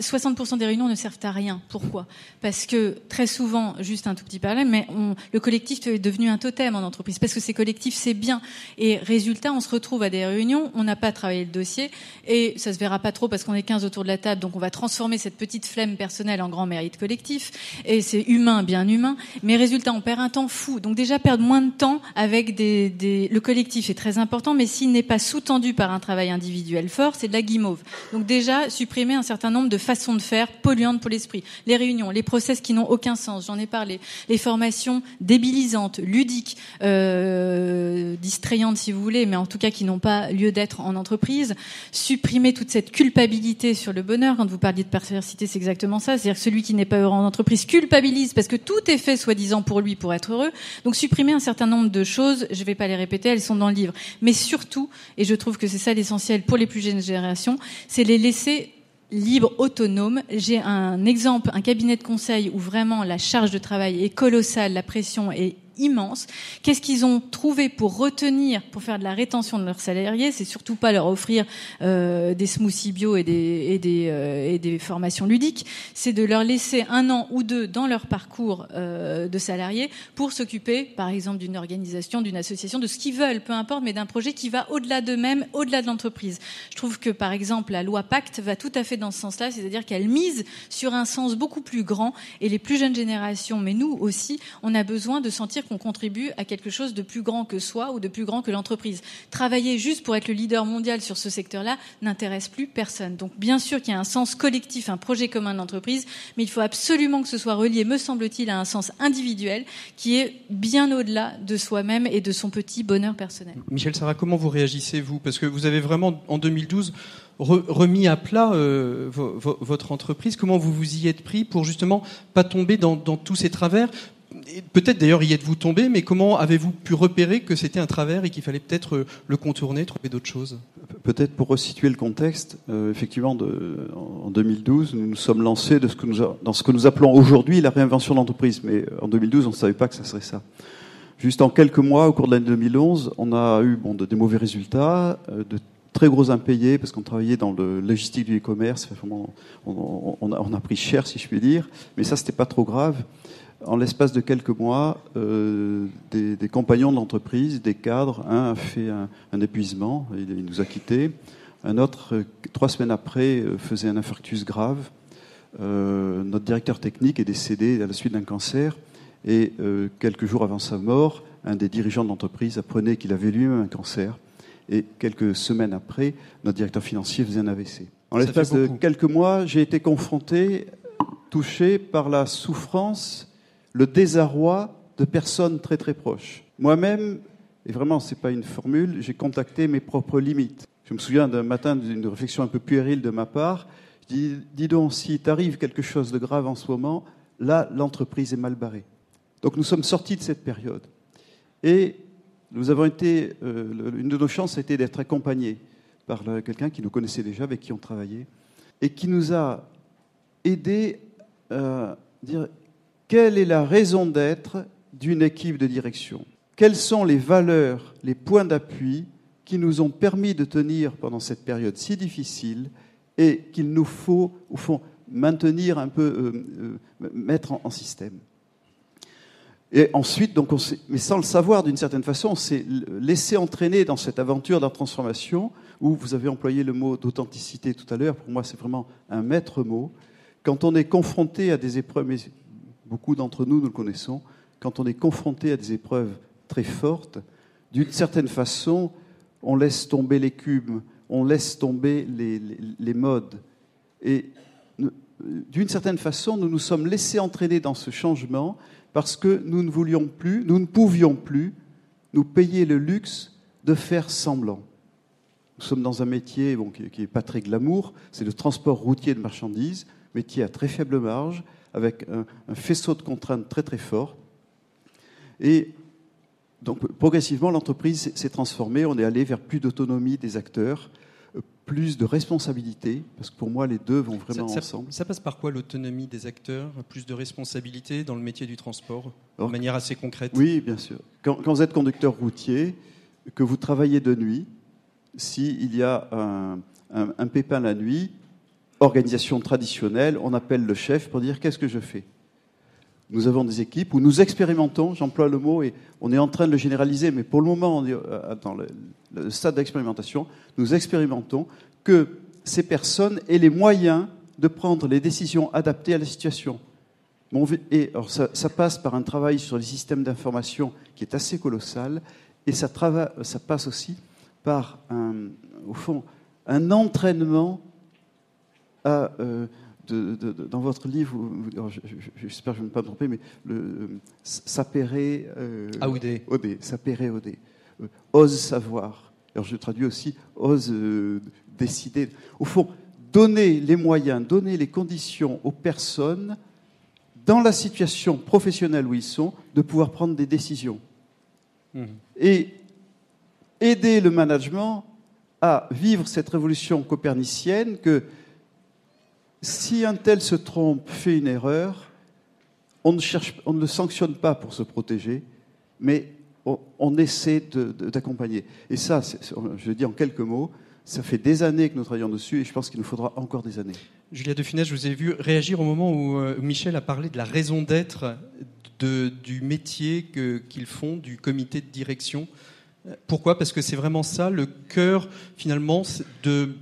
60% des réunions ne servent à rien. Pourquoi? Parce que très souvent, juste un tout petit parallèle, mais le collectif est devenu un totem en entreprise parce que ces collectifs c'est bien. Et résultat, on se retrouve à des réunions, on n'a pas travaillé le dossier et ça se verra pas trop parce qu'on est 15 autour de la table, donc on va transformer cette petite flemme personnelle en grand mérite collectif. Et c'est humain, bien humain. Mais résultat, on perd un temps fou. Donc déjà perdre moins de temps avec des... le collectif est très important, mais s'il n'est pas sous-tendu par un travail individuel fort, c'est de la guimauve. Donc déjà supprimer un certain nombre de façons de faire polluantes pour l'esprit. Les réunions, les process qui n'ont aucun sens, j'en ai parlé. Les formations débilisantes, ludiques, euh, distrayantes si vous voulez, mais en tout cas qui n'ont pas lieu d'être en entreprise. Supprimer toute cette culpabilité sur le bonheur. Quand vous parliez de perversité, c'est exactement ça. C'est-à-dire que celui qui n'est pas heureux en entreprise culpabilise parce que tout est fait soi-disant pour lui pour être heureux. Donc supprimer un certain nombre de choses, je ne vais pas les répéter, elles sont dans le livre. Mais surtout, et je trouve que c'est ça l'essentiel pour les plus jeunes générations, c'est les laisser libres, autonomes. J'ai un exemple, un cabinet de conseil où vraiment la charge de travail est colossale, la pression est immense. Qu'est-ce qu'ils ont trouvé pour retenir, pour faire de la rétention de leurs salariés? C'est surtout pas leur offrir euh, des smoothies bio et des, et des, euh, et des formations ludiques, c'est de leur laisser un an ou deux dans leur parcours euh, de salariés pour s'occuper, par exemple, d'une organisation, d'une association, de ce qu'ils veulent, peu importe, mais d'un projet qui va au-delà d'eux-mêmes, au-delà de l'entreprise. Je trouve que, par exemple, la loi Pacte va tout à fait dans ce sens-là, c'est-à-dire qu'elle mise sur un sens beaucoup plus grand et les plus jeunes générations, mais nous aussi, on a besoin de sentir qu'on contribue à quelque chose de plus grand que soi ou de plus grand que l'entreprise. Travailler juste pour être le leader mondial sur ce secteur-là n'intéresse plus personne. Donc bien sûr qu'il y a un sens collectif, un projet commun d'entreprise, mais il faut absolument que ce soit relié, me semble-t-il, à un sens individuel qui est bien au-delà de soi-même et de son petit bonheur personnel. Michel Sarah, comment vous réagissez, vous? Parce que vous avez vraiment, en 2012, remis à plat euh, votre entreprise. Comment vous vous y êtes pris pour justement pas tomber dans tous ces travers? Peut-être d'ailleurs y êtes-vous tombé, mais comment avez-vous pu repérer que c'était un travers et qu'il fallait peut-être euh, le contourner, trouver d'autres choses? Peut-être pour resituer le contexte, euh, effectivement, de, en 2012, nous nous sommes lancés de dans ce que nous appelons aujourd'hui la réinvention de l'entreprise. Mais euh, en 2012, on ne savait pas que ça serait ça. Juste en quelques mois, au cours de l'année 2011, on a eu bon, de, des mauvais résultats, de très gros impayés, parce qu'on travaillait dans le logistique du e-commerce. On, on, a, pris cher, si je puis dire, mais ça, c'était pas trop grave en l'espace de quelques mois, euh, des, compagnons de l'entreprise, des cadres, un a fait un, épuisement, il, nous a quittés, un autre, euh, trois semaines après, euh, faisait un infarctus grave. notre directeur technique est décédé à la suite d'un cancer, et quelques jours avant sa mort, un des dirigeants de l'entreprise apprenait qu'il avait lui-même un cancer, et quelques semaines après, notre directeur financier faisait un AVC. En l'espace de quelques mois, j'ai été confronté, touché par la souffrance le désarroi de personnes très très proches. Moi-même, et vraiment ce n'est pas une formule, j'ai contacté mes propres limites. Je me souviens d'un matin d'une réflexion un peu puérile de ma part. Je dis, dis donc, si t'arrive quelque chose de grave en ce moment, là, l'entreprise est mal barrée. Donc nous sommes sortis de cette période. Et nous avons été, euh, une de nos chances a été d'être accompagnés par quelqu'un qui nous connaissait déjà, avec qui on travaillait, et qui nous a aidés à dire quelle est la raison d'être d'une équipe de direction? Quelles sont les valeurs, les points d'appui qui nous ont permis de tenir pendant cette période si difficile et qu'il nous faut, au fond, maintenir un peu, euh, euh, mettre en, système? Et ensuite, donc mais sans le savoir d'une certaine façon, on s'est laissé entraîner dans cette aventure de la transformation, où vous avez employé le mot d'authenticité tout à l'heure. Pour moi, c'est vraiment un maître mot. Quand on est confronté à des épreuves, beaucoup d'entre nous, nous le connaissons, quand on est confronté à des épreuves très fortes, d'une certaine façon, on laisse tomber les cubes, on laisse tomber les, modes. Et d'une certaine façon, nous nous sommes laissés entraîner dans ce changement parce que nous ne voulions plus, nous ne pouvions plus nous payer le luxe de faire semblant. Nous sommes dans un métier qui n'est pas très glamour, c'est le transport routier de marchandises, métier à très faible marge, avec un, faisceau de contraintes très très fort. Et donc progressivement, l'entreprise s'est transformée. On est allé vers plus d'autonomie des acteurs, euh, plus de responsabilité, parce que pour moi, les deux vont vraiment ensemble. Ça passe par quoi l'autonomie des acteurs Plus de responsabilité dans le métier du transport, de manière assez concrète? Oui, bien sûr. Quand, vous êtes conducteur routier, que vous travaillez de nuit, s'il y a un, un pépin la nuit, organisation traditionnelle, on appelle le chef pour dire qu'est-ce que je fais? Nous avons des équipes où nous expérimentons, j'emploie le mot et on est en train de le généraliser, mais pour le moment, euh, dans le, stade d'expérimentation, nous expérimentons que ces personnes aient les moyens de prendre les décisions adaptées à la situation. Et ça, passe par un travail sur les systèmes d'information qui est assez colossal, et ça, passe aussi par, au fond, un entraînement à, dans votre livre, j'espère que je ne vais pas me tromper, mais le sapere Audé. sapere Audé. ose savoir. Alors je traduis aussi ose décider. Au fond, donner les moyens, donner les conditions aux personnes dans la situation professionnelle où ils sont, de pouvoir prendre des décisions. Mmh. Et aider le management à vivre cette révolution copernicienne que si un tel se trompe, fait une erreur, on ne, cherche, on ne le sanctionne pas pour se protéger, mais on, essaie d'accompagner. Et ça, je le dis en quelques mots, ça fait des années que nous travaillons dessus et je pense qu'il nous faudra encore des années. Julia de Funès, je vous ai vu réagir au moment où euh, Michel a parlé de la raison d'être du métier qu'ils font, du comité de direction. Pourquoi? Parce que c'est vraiment ça le cœur, finalement, de,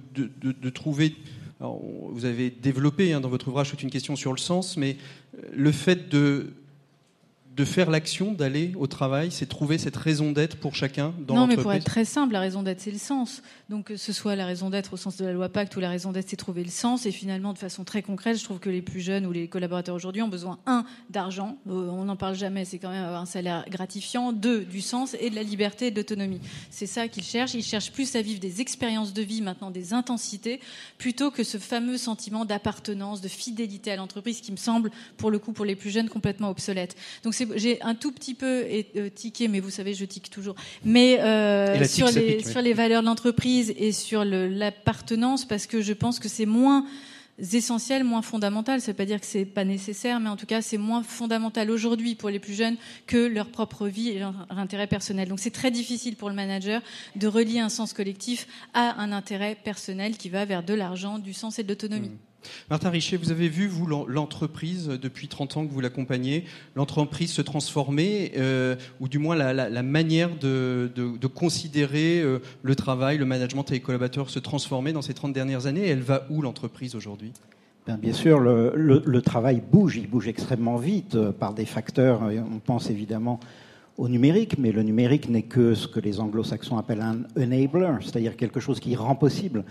trouver. Vous avez développé hein, dans votre ouvrage toute une question sur le sens, mais euh, le fait de de faire l'action, d'aller au travail, c'est trouver cette raison d'être pour chacun dans Non, mais pour être très simple, la raison d'être, c'est le sens. Donc, que ce soit la raison d'être au sens de la loi Pacte ou la raison d'être, c'est trouver le sens. Et finalement, de façon très concrète, je trouve que les plus jeunes ou les collaborateurs aujourd'hui ont besoin, un, d'argent. Euh, on n'en parle jamais, c'est quand même un salaire gratifiant. Deux, du sens et de la liberté et de l'autonomie. C'est ça qu'ils cherchent. Ils cherchent plus à vivre des expériences de vie, maintenant des intensités, plutôt que ce fameux sentiment d'appartenance, de fidélité à l'entreprise qui me semble, pour le coup, pour les plus jeunes, complètement obsolète. Donc, j'ai un tout petit peu euh, tiqué, mais vous savez, je tique toujours. Mais euh, sur, les, sur les valeurs de l'entreprise et sur l'appartenance, parce que je pense que c'est moins essentiel, moins fondamental. Ça ne veut pas dire que c'est pas nécessaire, mais en tout cas, c'est moins fondamental aujourd'hui pour les plus jeunes que leur propre vie et leur intérêt personnel. Donc, c'est très difficile pour le manager de relier un sens collectif à un intérêt personnel qui va vers de l'argent, du sens et de l'autonomie. Mmh. Martin Richer, vous avez vu, vous, l'entreprise, depuis 30 ans que vous l'accompagnez, l'entreprise se transformer, euh, ou du moins la, manière de, considérer euh, le travail, le management et les collaborateurs se transformer dans ces 30 dernières années? Elle va où l'entreprise aujourd'hui? Ben, bien, sûr, le, travail bouge, il bouge extrêmement vite euh, par des facteurs. On pense évidemment au numérique, mais le numérique n'est que ce que les anglo-saxons appellent un enabler, c'est-à-dire quelque chose qui rend possible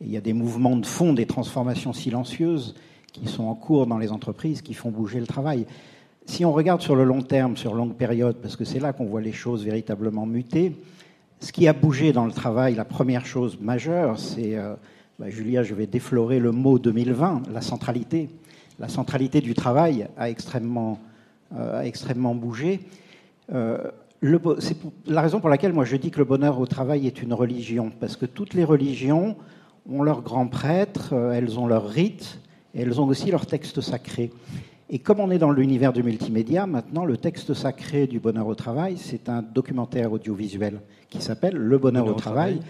il y a des mouvements de fond, des transformations silencieuses qui sont en cours dans les entreprises, qui font bouger le travail. Si on regarde sur le long terme, sur longue période, parce que c'est là qu'on voit les choses véritablement muter, ce qui a bougé dans le travail, la première chose majeure, c'est, euh, bah, Julia, je vais déflorer le mot 2020, la centralité. La centralité du travail a extrêmement, euh, extrêmement bougé. Euh, c'est la raison pour laquelle moi je dis que le bonheur au travail est une religion, parce que toutes les religions ont leurs grands prêtres, euh, elles ont leurs rites, et elles ont aussi leurs textes sacrés. Et comme on est dans l'univers du multimédia, maintenant, le texte sacré du bonheur au travail, c'est un documentaire audiovisuel qui s'appelle Le bonheur, au, travail.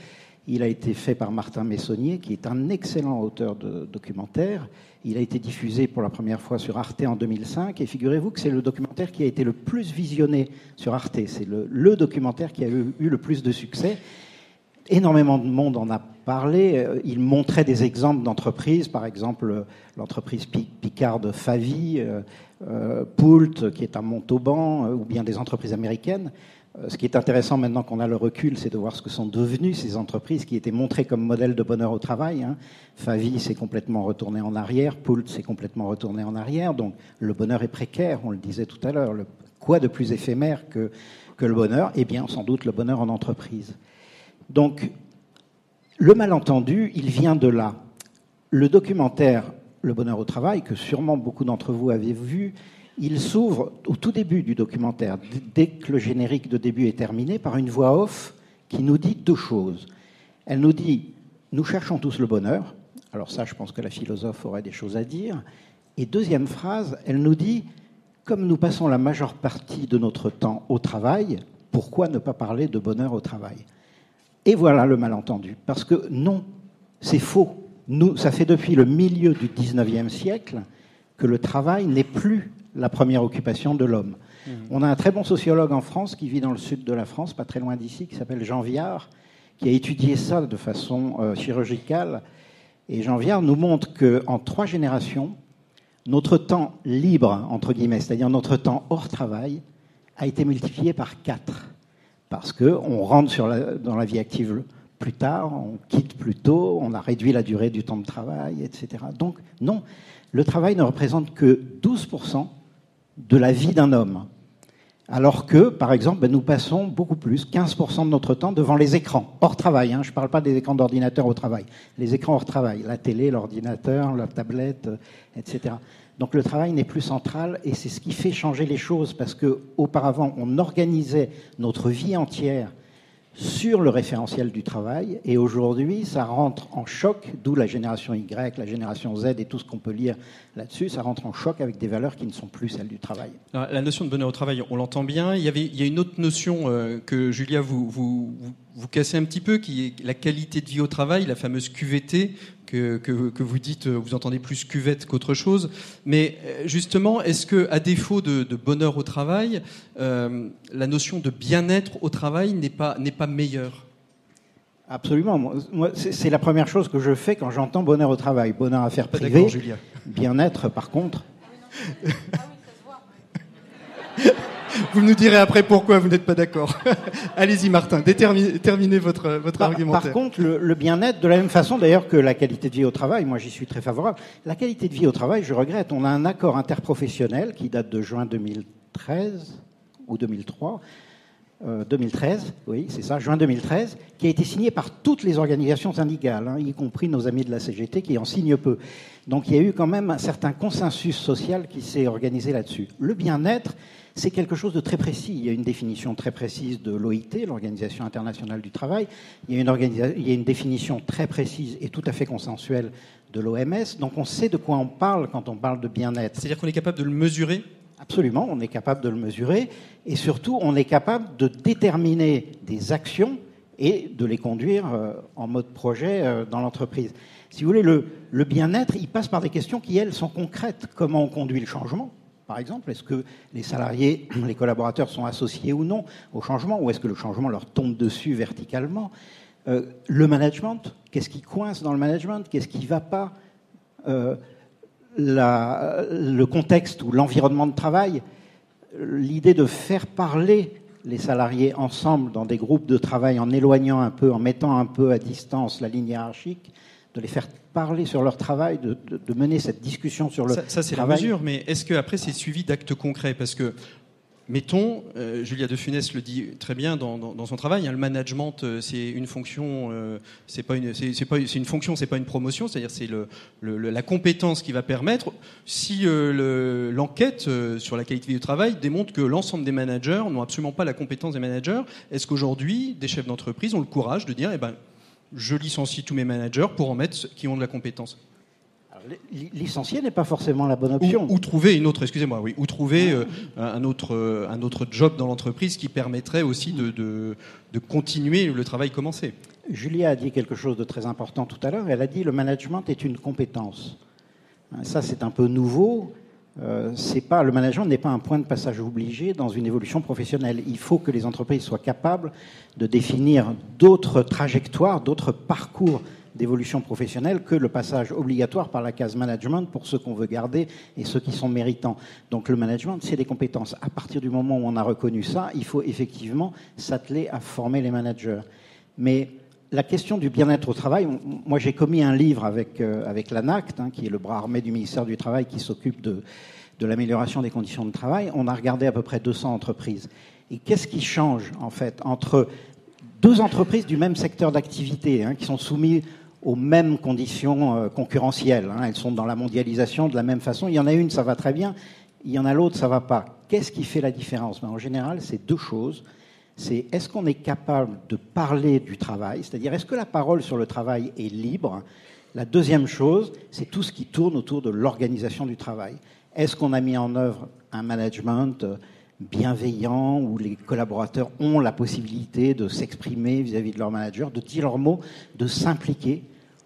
Il a été fait par Martin Messonnier, qui est un excellent auteur de documentaire. Il a été diffusé pour la première fois sur Arte en 2005. Et figurez-vous que c'est le documentaire qui a été le plus visionné sur Arte. C'est le, documentaire qui a eu le plus de succès. Énormément de monde en a parlé. Euh, il montrait des exemples d'entreprises, par exemple euh, l'entreprise Picard de Favi, euh, Poult, qui est à Montauban, ou bien des entreprises américaines. Ce qui est intéressant maintenant qu'on a le recul, c'est de voir ce que sont devenues ces entreprises qui étaient montrées comme modèle de bonheur au travail. Hein. Favi s'est complètement retourné en arrière, Poult s'est complètement retourné en arrière. Donc le bonheur est précaire, on le disait tout à l'heure. Quoi de plus éphémère que, que le bonheur? Eh bien, sans doute le bonheur en entreprise. Donc, le malentendu, il vient de là. Le documentaire Le bonheur au travail, que sûrement beaucoup d'entre vous avez vu, il s'ouvre au tout début du documentaire, dès que le générique de début est terminé, par une voix off qui nous dit deux choses. Elle nous dit, nous cherchons tous le bonheur. Alors ça, je pense que la philosophe aurait des choses à dire. Et deuxième phrase, elle nous dit, comme nous passons la majeure partie de notre temps au travail, pourquoi ne pas parler de bonheur au travail? Et voilà le malentendu. Parce que non, c'est faux. Nous, ça fait depuis le milieu du 19e siècle que le travail n'est plus la première occupation de l'homme. Mmh. On a un très bon sociologue en France qui vit dans le sud de la France, pas très loin d'ici, qui s'appelle Jean Viard, qui a étudié ça de façon euh, chirurgicale. Et Jean Viard nous montre qu'en trois générations, notre temps libre, entre guillemets, c'est-à-dire notre temps hors travail, a été multiplié par quatre parce qu'on rentre dans la vie active plus tard, on quitte plus tôt, on a réduit la durée du temps de travail, etc. Donc non, le travail ne représente que 12% de la vie d'un homme. Alors que, par exemple, ben, nous passons beaucoup plus, 15% de notre temps devant les écrans, hors travail. Hein. je ne parle pas des écrans d'ordinateur au travail, les écrans hors travail, la télé, l'ordinateur, la tablette, euh, etc. Donc le travail n'est plus central et c'est ce qui fait changer les choses parce qu'auparavant, on organisait notre vie entière sur le référentiel du travail. Et aujourd'hui, ça rentre en choc, d'où la génération Y, la génération Z et tout ce qu'on peut lire là-dessus, ça rentre en choc avec des valeurs qui ne sont plus celles du travail. la notion de bonheur au travail, on l'entend bien. Il y, avait, il y a une autre notion euh, que Julia vous, vous, vous, cassez un petit peu, qui est la qualité de vie au travail, la fameuse QVT que, que, vous dites, euh, vous entendez plus cuvette qu'autre chose. Mais euh, justement, est-ce que, à défaut de, bonheur au travail, la notion de bien-être au travail n'est pas, n'est pas meilleure? Absolument. Moi, c'est la première chose que je fais quand j'entends bonheur au travail. Bonheur à faire privé. Bien-être, par contre. [laughs] vous nous direz après pourquoi vous n'êtes pas d'accord. [laughs] Allez-y, Martin, terminez votre, votre par, argumentaire. Par contre, le, bien-être, de la même façon d'ailleurs que la qualité de vie au travail, moi j'y suis très favorable. La qualité de vie au travail, je regrette, on a un accord interprofessionnel qui date de juin 2013 ou 2003 2013, euh, oui, c'est ça, juin 2013, qui a été signé par toutes les organisations syndicales, hein, y compris nos amis de la CGT qui en signent peu. Donc il y a eu quand même un certain consensus social qui s'est organisé là-dessus. Le bien-être, c'est quelque chose de très précis. Il y a une définition très précise de l'OIT, l'Organisation internationale du travail. Il y, a une il y a une définition très précise et tout à fait consensuelle de l'OMS. Donc on sait de quoi on parle quand on parle de bien-être. C'est-à-dire qu'on est capable de le mesurer? Absolument, on est capable de le mesurer et surtout on est capable de déterminer des actions et de les conduire euh, en mode projet euh, dans l'entreprise. Si vous voulez, le, bien-être, il passe par des questions qui, elles, sont concrètes. Comment on conduit le changement? Par exemple Est-ce que les salariés, [clears throat] les collaborateurs sont associés ou non au changement Ou est-ce que le changement leur tombe dessus verticalement euh, Le management, qu'est-ce qui coince dans le management Qu'est-ce qui ne va pas le contexte ou l'environnement de travail, l'idée de faire parler les salariés ensemble dans des groupes de travail en éloignant un peu, en mettant un peu à distance la ligne hiérarchique, de les faire parler sur leur travail, de, mener cette discussion sur le ça, ça c'est la mesure, mais est-ce qu'après c'est suivi d'actes concrets? Parce que Mettons, euh, Julia de Funès le dit très bien dans, son travail, hein, le management euh, c'est une fonction, euh, c'est pas une, c'est, pas, c'est une fonction, c'est pas une promotion, c'est-à-dire c'est le, la compétence qui va permettre. Si l'enquête sur la qualité du travail démontre que l'ensemble des managers n'ont absolument pas la compétence des managers, est-ce qu'aujourd'hui des chefs d'entreprise ont le courage de dire, eh ben, je licencie tous mes managers pour en mettre qui ont de la compétence licencier n'est pas forcément la bonne option. Ou, trouver une autre, excusez-moi, oui, ou trouver euh, un autre euh, un autre job dans l'entreprise qui permettrait aussi de, de, continuer le travail commencé. Julia a dit quelque chose de très important tout à l'heure. Elle a dit le management est une compétence. Ça, c'est un peu nouveau. Euh, c'est pas le management n'est pas un point de passage obligé dans une évolution professionnelle. Il faut que les entreprises soient capables de définir d'autres trajectoires, d'autres parcours d'évolution professionnelle que le passage obligatoire par la case management pour ceux qu'on veut garder et ceux qui sont méritants. Donc le management, c'est des compétences. À partir du moment où on a reconnu ça, il faut effectivement s'atteler à former les managers. Mais la question du bien-être au travail, moi j'ai commis un livre avec, euh, avec l'ANACT, hein, qui est le bras armé du ministère du Travail qui s'occupe de, de l'amélioration des conditions de travail. On a regardé à peu près 200 entreprises. Et qu'est-ce qui change en fait entre deux entreprises du même secteur d'activité hein, qui sont soumises aux mêmes conditions euh, concurrentielles. Hein. Elles sont dans la mondialisation de la même façon. Il y en a une, ça va très bien. Il y en a l'autre, ça va pas. Qu'est-ce qui fait la différence? Ben, En général, c'est deux choses. C'est est-ce qu'on est capable de parler du travail, c'est-à-dire est-ce que la parole sur le travail est libre? La deuxième chose, c'est tout ce qui tourne autour de l'organisation du travail. Est-ce qu'on a mis en œuvre un management euh, bienveillant où les collaborateurs ont la possibilité de s'exprimer vis-à-vis de leur manager, de dire leurs mots, de s'impliquer?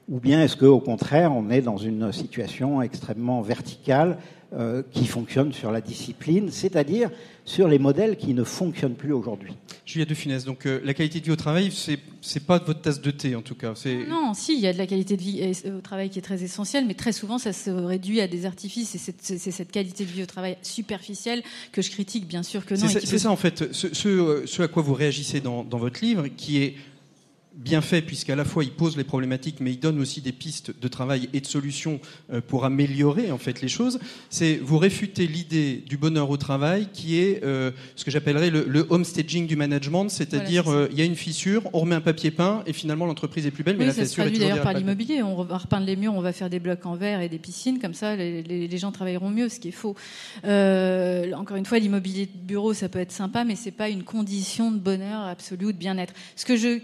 Ou bien est-ce qu'au contraire, on est dans une situation extrêmement verticale euh, qui fonctionne sur la discipline, c'est-à-dire sur les modèles qui ne fonctionnent plus aujourd'hui Julia de Funès, donc euh, la qualité de vie au travail, c'est n'est pas votre tasse de thé en tout cas. Non, si, il y a de la qualité de vie au travail qui est très essentielle, mais très souvent ça se réduit à des artifices et c'est cette qualité de vie au travail superficielle que je critique, bien sûr que non. C'est ça en fait, ce, ce, à quoi vous réagissez dans, dans votre livre, qui est bien fait puisqu'à la fois il pose les problématiques mais il donne aussi des pistes de travail et de solutions euh, pour améliorer en fait les choses. C'est vous réfutez l'idée du bonheur au travail qui est euh, ce que j'appellerais le, le homestaging du management, c'est-à-dire euh, il y a une fissure, on remet un papier peint et finalement l'entreprise est plus belle mais la ça fissure se traduit d'ailleurs par l'immobilier. On va repeindre les murs, on va faire des blocs en verre et des piscines comme ça les, les, les gens travailleront mieux, ce qui est faux. encore une fois, l'immobilier de bureau ça peut être sympa mais c'est pas une condition de bonheur absolu ou de bien-être. Ce que je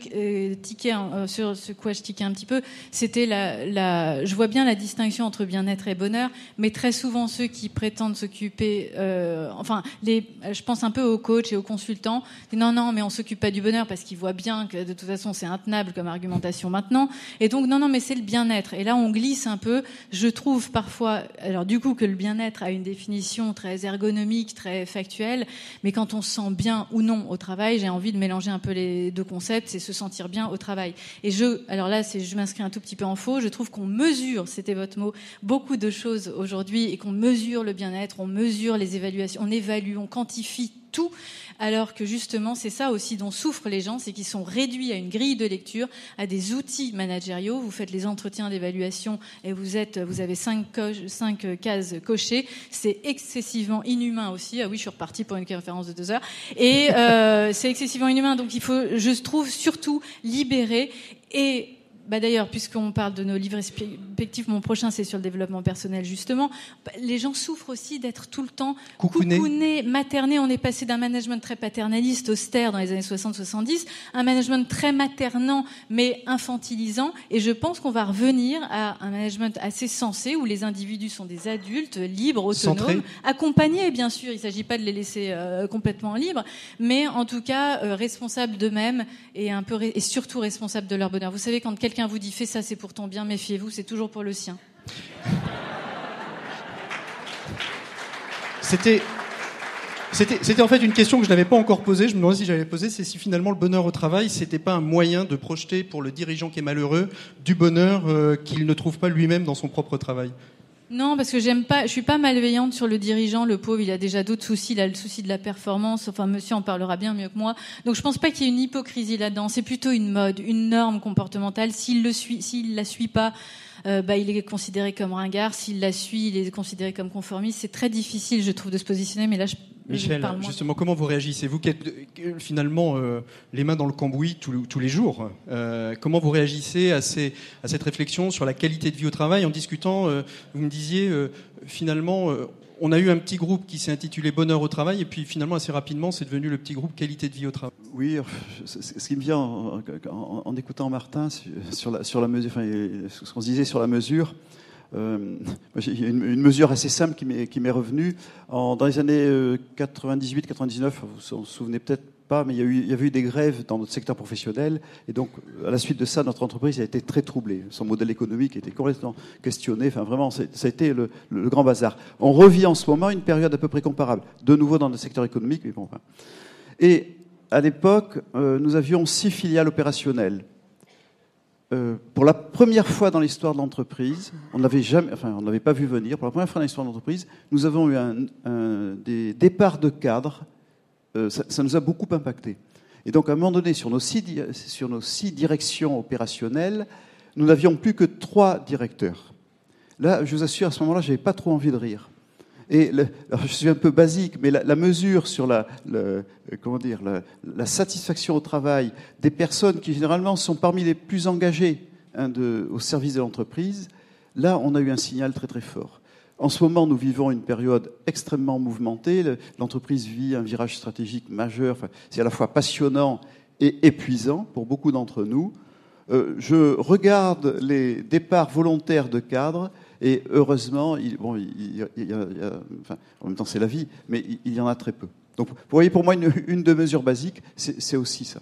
tiquais euh, sur ce quoi je tiquais un petit peu, c'était la, je vois bien la distinction entre bien-être et bonheur, mais très souvent ceux qui prétendent s'occuper, euh, enfin, je pense un peu aux coachs et aux consultants, non, non, mais on s'occupe pas du bonheur parce qu'ils voient bien que de toute façon c'est intenable comme argumentation maintenant, et donc non, non, mais c'est le bien-être. Et là, on glisse un peu. Je trouve parfois, alors du coup, que le bien-être a une définition très ergonomique, très factuelle, mais quand on se sent bien ou non au travail, j'ai envie de mélanger un peu les deux concepts, c'est se sentir bien au travail. Et je, alors là, je m'inscris un tout petit peu en faux. Je trouve qu'on mesure, c'était votre mot, beaucoup de choses aujourd'hui et qu'on mesure le bien-être, on mesure les évaluations, on évalue, on quantifie tout, alors que justement, c'est ça aussi dont souffrent les gens, c'est qu'ils sont réduits à une grille de lecture, à des outils managériaux. Vous faites les entretiens d'évaluation et vous êtes, vous avez cinq, cinq cases cochées. C'est excessivement inhumain aussi. Ah oui, je suis repartie pour une conférence de deux heures. Et euh, [laughs] c'est excessivement inhumain. Donc il faut, je trouve, surtout libérer et bah d'ailleurs, puisqu'on parle de nos livres respectifs, mon prochain c'est sur le développement personnel justement. Bah, les gens souffrent aussi d'être tout le temps coucounés, maternés. On est passé d'un management très paternaliste, austère dans les années 60-70, un management très maternant mais infantilisant. Et je pense qu'on va revenir à un management assez sensé où les individus sont des adultes libres, autonomes, accompagnés bien sûr. Il ne s'agit pas de les laisser euh, complètement libres, mais en tout cas euh, responsables d'eux-mêmes et un peu et surtout responsables de leur bonheur. Vous savez quand quelqu'un vous dit fais ça, c'est pour ton bien, méfiez-vous, c'est toujours pour le sien. C'était c'était en fait une question que je n'avais pas encore posée. Je me demandais si j'avais posé, c'est si finalement le bonheur au travail, c'était pas un moyen de projeter pour le dirigeant qui est malheureux du bonheur euh, qu'il ne trouve pas lui-même dans son propre travail. Non, parce que j'aime pas, je suis pas malveillante sur le dirigeant. Le pauvre, il a déjà d'autres soucis. Il a le souci de la performance. Enfin, monsieur en parlera bien mieux que moi. Donc, je pense pas qu'il y ait une hypocrisie là-dedans. C'est plutôt une mode, une norme comportementale. S'il le suit, s'il la suit pas, euh, bah, il est considéré comme ringard. S'il la suit, il est considéré comme conformiste. C'est très difficile, je trouve, de se positionner. Mais là, je, Michel, justement, comment vous réagissez Vous qui êtes euh, finalement euh, les mains dans le cambouis tous, les jours, comment vous réagissez à, ces, à, cette réflexion sur la qualité de vie au travail En discutant, vous me disiez finalement on a eu un petit groupe qui s'est intitulé Bonheur au travail, et puis finalement, assez rapidement, c'est devenu le petit groupe Qualité de vie au travail. Oui, ce qui me vient en, écoutant Martin sur la, sur la mesure, enfin, ce qu'on se disait sur la mesure, euh, y a une, mesure assez simple qui m'est revenue. En, dans les années 98-99, euh, vous vous souvenez peut-être pas, mais il y, a eu, avait eu des grèves dans notre secteur professionnel. Et donc, à la suite de ça, notre entreprise a été très troublée. Son modèle économique était complètement questionné. Enfin, vraiment, ça a été le, grand bazar. On revit en ce moment une période à peu près comparable. De nouveau dans le secteur économique, mais bon. Et à l'époque, euh, nous avions six filiales opérationnelles. Euh, pour la première fois dans l'histoire de l'entreprise, on n'avait jamais, enfin, on n'avait pas vu venir. Pour la première fois dans l'histoire de l'entreprise, nous avons eu des départs de cadres euh, ça, nous a beaucoup impacté. Et donc, à un moment donné, sur nos six, sur nos six directions opérationnelles, nous n'avions plus que trois directeurs. Là, je vous assure, à ce moment-là, je n'avais pas trop envie de rire. Et je suis un peu basique, mais la, mesure sur dire, la, satisfaction au travail des personnes qui généralement sont parmi les plus engagées hein, au service de l'entreprise, là, on a eu un signal très très fort. En ce moment, nous vivons une période extrêmement mouvementée. L'entreprise vit un virage stratégique majeur. c'est à la fois passionnant et épuisant pour beaucoup d'entre nous. Euh, je regarde les départs volontaires de cadres et heureusement, bon, en même temps c'est la vie, mais il, y en a très peu. Donc vous voyez, pour moi, une, une de mesures basiques, c'est aussi ça.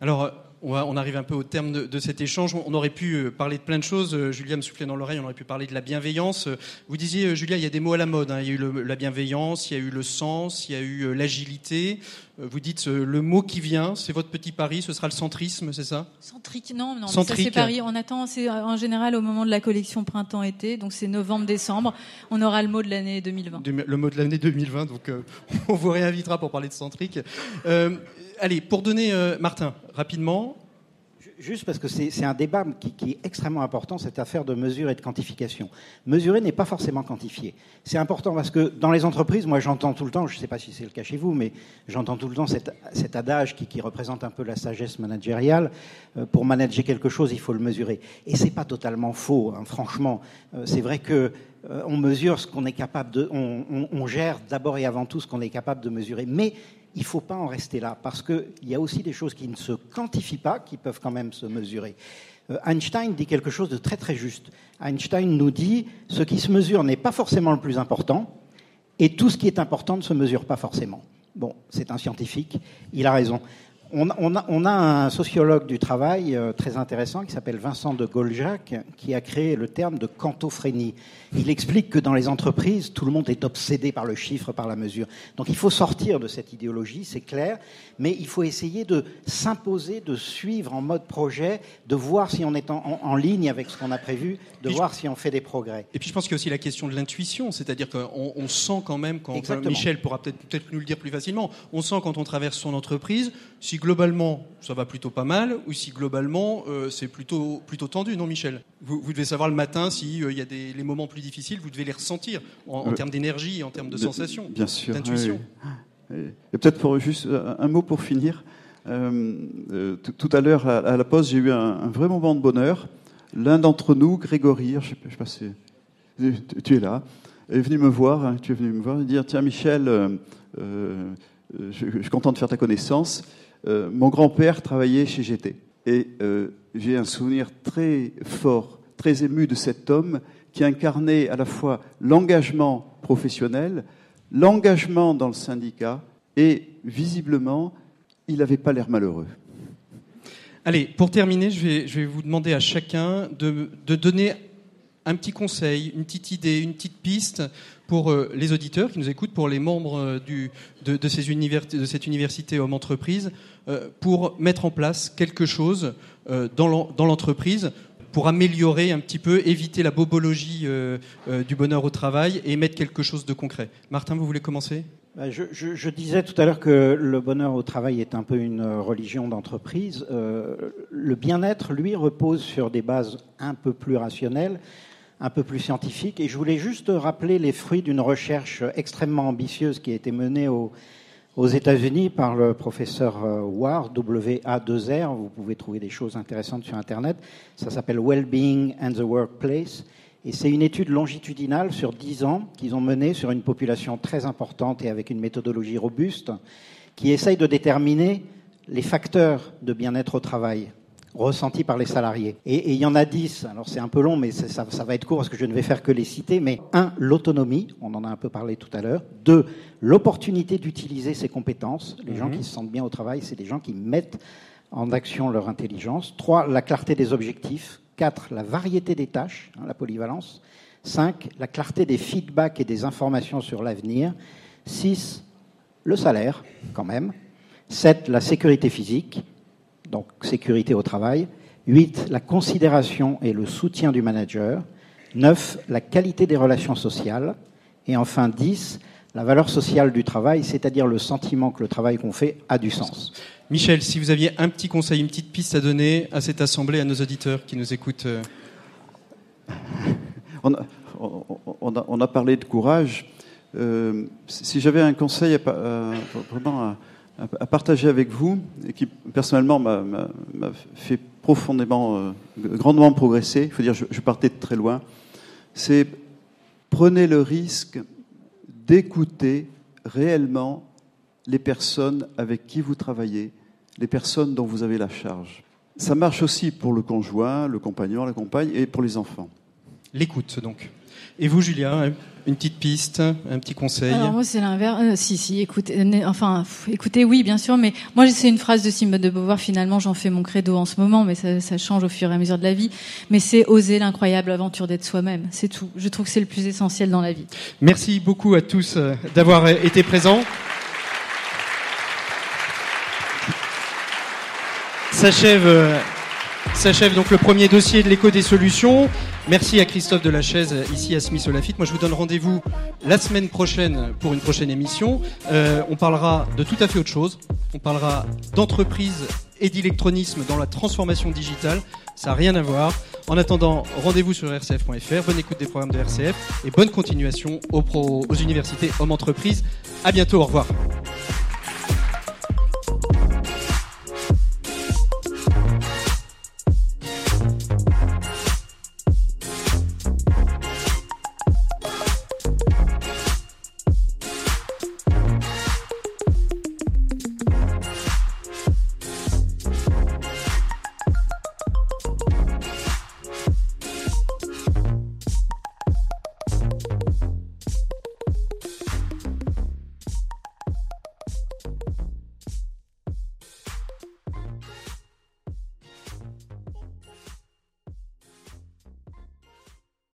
Alors, on, arrive un peu au terme de, cet échange. On aurait pu euh, parler de plein de choses. Euh, Julia me soufflait dans l'oreille, on aurait pu parler de la bienveillance. Vous disiez, euh, Julia, il y a des mots à la mode. Hein. Il y a eu la bienveillance, il y a eu le sens, il y a eu l'agilité. Vous dites le mot qui vient, c'est votre petit pari, ce sera le centrisme, c'est ça? Centrique, non, non. c'est Paris. On attend, c'est en général au moment de la collection printemps-été, donc c'est novembre-décembre. On aura le mot de l'année 2020. Le mot de l'année 2020, donc [laughs] on vous réinvitera pour parler de centrique allez, pour donner, euh, Martin, rapidement. Juste parce que c'est un débat qui, est extrêmement important, cette affaire de mesure et de quantification. Mesurer n'est pas forcément quantifier. C'est important parce que dans les entreprises, moi j'entends tout le temps, je ne sais pas si c'est le cas chez vous, mais j'entends tout le temps cet, adage qui, représente un peu la sagesse managériale. Euh, pour manager quelque chose, il faut le mesurer. Et c'est pas totalement faux, hein, franchement. Euh, c'est vrai que on mesure ce qu'on est capable de, on, on gère d'abord et avant tout ce qu'on est capable de mesurer. Mais il ne faut pas en rester là, parce qu'il y a aussi des choses qui ne se quantifient pas, qui peuvent quand même se mesurer. Euh, Einstein dit quelque chose de très très juste. Einstein nous dit ce qui se mesure n'est pas forcément le plus important, et tout ce qui est important ne se mesure pas forcément. Bon, c'est un scientifique, il a raison. On, on, a, on, a, un sociologue du travail euh, très intéressant qui s'appelle Vincent de Goljac, qui a créé le terme de quantophrénie. Il explique que dans les entreprises, tout le monde est obsédé par le chiffre, par la mesure. Donc il faut sortir de cette idéologie, c'est clair, mais il faut essayer de s'imposer, de suivre en mode projet, de voir si on est en, en, en ligne avec ce qu'on a prévu, de voir je... si on fait des progrès. Et puis je pense qu'il y a aussi la question de l'intuition, c'est-à-dire qu'on on sent quand même, quand Michel pourra peut-être peut, -être, nous le dire plus facilement, on sent quand on traverse son entreprise, si globalement ça va plutôt pas mal ou si globalement euh, c'est plutôt, plutôt tendu, non Michel? Vous, vous, devez savoir le matin s'il euh, y a des, les moments plus difficiles, vous devez les ressentir en, en euh, termes d'énergie, en termes de sensations, bien sûr, d'intuition. Oui. Et peut-être pour juste un mot pour finir. Euh, tout à l'heure à, à, la pause, j'ai eu un, un, vrai moment de bonheur. L'un d'entre nous, Grégory, je sais, je sais pas si tu, tu es là, est venu me voir. Hein, tu es venu me voir et dire tiens Michel, je, je, suis content de faire ta connaissance. Euh, mon grand-père travaillait chez GT et euh, j'ai un souvenir très fort, très ému de cet homme qui incarnait à la fois l'engagement professionnel, l'engagement dans le syndicat et visiblement, il n'avait pas l'air malheureux. Allez, pour terminer, je vais, je vais, vous demander à chacun de, de, donner un petit conseil, une petite idée, une petite piste pour euh, les auditeurs qui nous écoutent, pour les membres euh, de, ces de cette université homme entreprise, euh, pour mettre en place quelque chose dans l'entreprise pour améliorer un petit peu, éviter la bobologie du bonheur au travail et mettre quelque chose de concret. Martin, vous voulez commencer? Bah, je, disais tout à l'heure que le bonheur au travail est un peu une religion d'entreprise. Le bien-être, lui, repose sur des bases un peu plus rationnelles, un peu plus scientifiques. Et je voulais juste rappeler les fruits d'une recherche extrêmement ambitieuse qui a été menée au, aux États-Unis par le professeur euh, Ward, W-A-2-R. Vous pouvez trouver des choses intéressantes sur Internet. Ça s'appelle Wellbeing and the Workplace. Et c'est une étude longitudinale sur 10 ans qu'ils ont menée sur une population très importante et avec une méthodologie robuste qui essaye de déterminer les facteurs de bien-être au travail ressentis par les salariés. Et, et, il y en a dix, alors c'est un peu long, mais ça, ça, va être court parce que je ne vais faire que les citer, mais un, l'autonomie, on en a un peu parlé tout à l'heure. Deux, l'opportunité d'utiliser ses compétences. Les mmh. gens qui se sentent bien au travail, c'est des gens qui mettent en action leur intelligence. Trois, la clarté des objectifs. Quatre, la variété des tâches, hein, la polyvalence. Cinq, la clarté des feedbacks et des informations sur l'avenir. Six, le salaire, quand même. Sept, la sécurité physique donc sécurité au travail. 8. La considération et le soutien du manager. 9. La qualité des relations sociales. Et enfin 10. La valeur sociale du travail, c'est-à-dire le sentiment que le travail qu'on fait a du sens. Michel, si vous aviez un petit conseil, une petite piste à donner à cette assemblée, à nos auditeurs qui nous écoutent. Euh. [laughs] On a, on a, on a parlé de courage. Euh, si j'avais un conseil à, à, vraiment à, à partager avec vous et qui personnellement m'a fait profondément, euh, grandement progresser. Il faut dire, je, je partais de très loin. C'est prenez le risque d'écouter réellement les personnes avec qui vous travaillez, les personnes dont vous avez la charge. Ça marche aussi pour le conjoint, le compagnon, la compagne et pour les enfants. L'écoute, donc. Et vous, Julien, une petite piste, un petit conseil Alors moi, c'est l'inverse. Euh, si, si, écoutez, euh, enfin, écoutez, oui, bien sûr, mais moi, c'est une phrase de Simone de Beauvoir. Finalement, j'en fais mon credo en ce moment, mais ça, ça, change au fur et à mesure de la vie. Mais c'est oser l'incroyable aventure d'être soi-même. C'est tout. Je trouve que c'est le plus essentiel dans la vie. Merci beaucoup à tous euh, d'avoir été présents. S'achève. S'achève donc le premier dossier de l'écho des solutions. Merci à Christophe Delachaise ici à Smith Lafitte. Moi je vous donne rendez-vous la semaine prochaine pour une prochaine émission. Euh, on parlera de tout à fait autre chose. On parlera d'entreprise et d'électronisme dans la transformation digitale. Ça n'a rien à voir. En attendant, rendez-vous sur rcf.fr. Bonne écoute des programmes de RCF et bonne continuation aux, aux universités, hommes entreprises. À bientôt. Au revoir.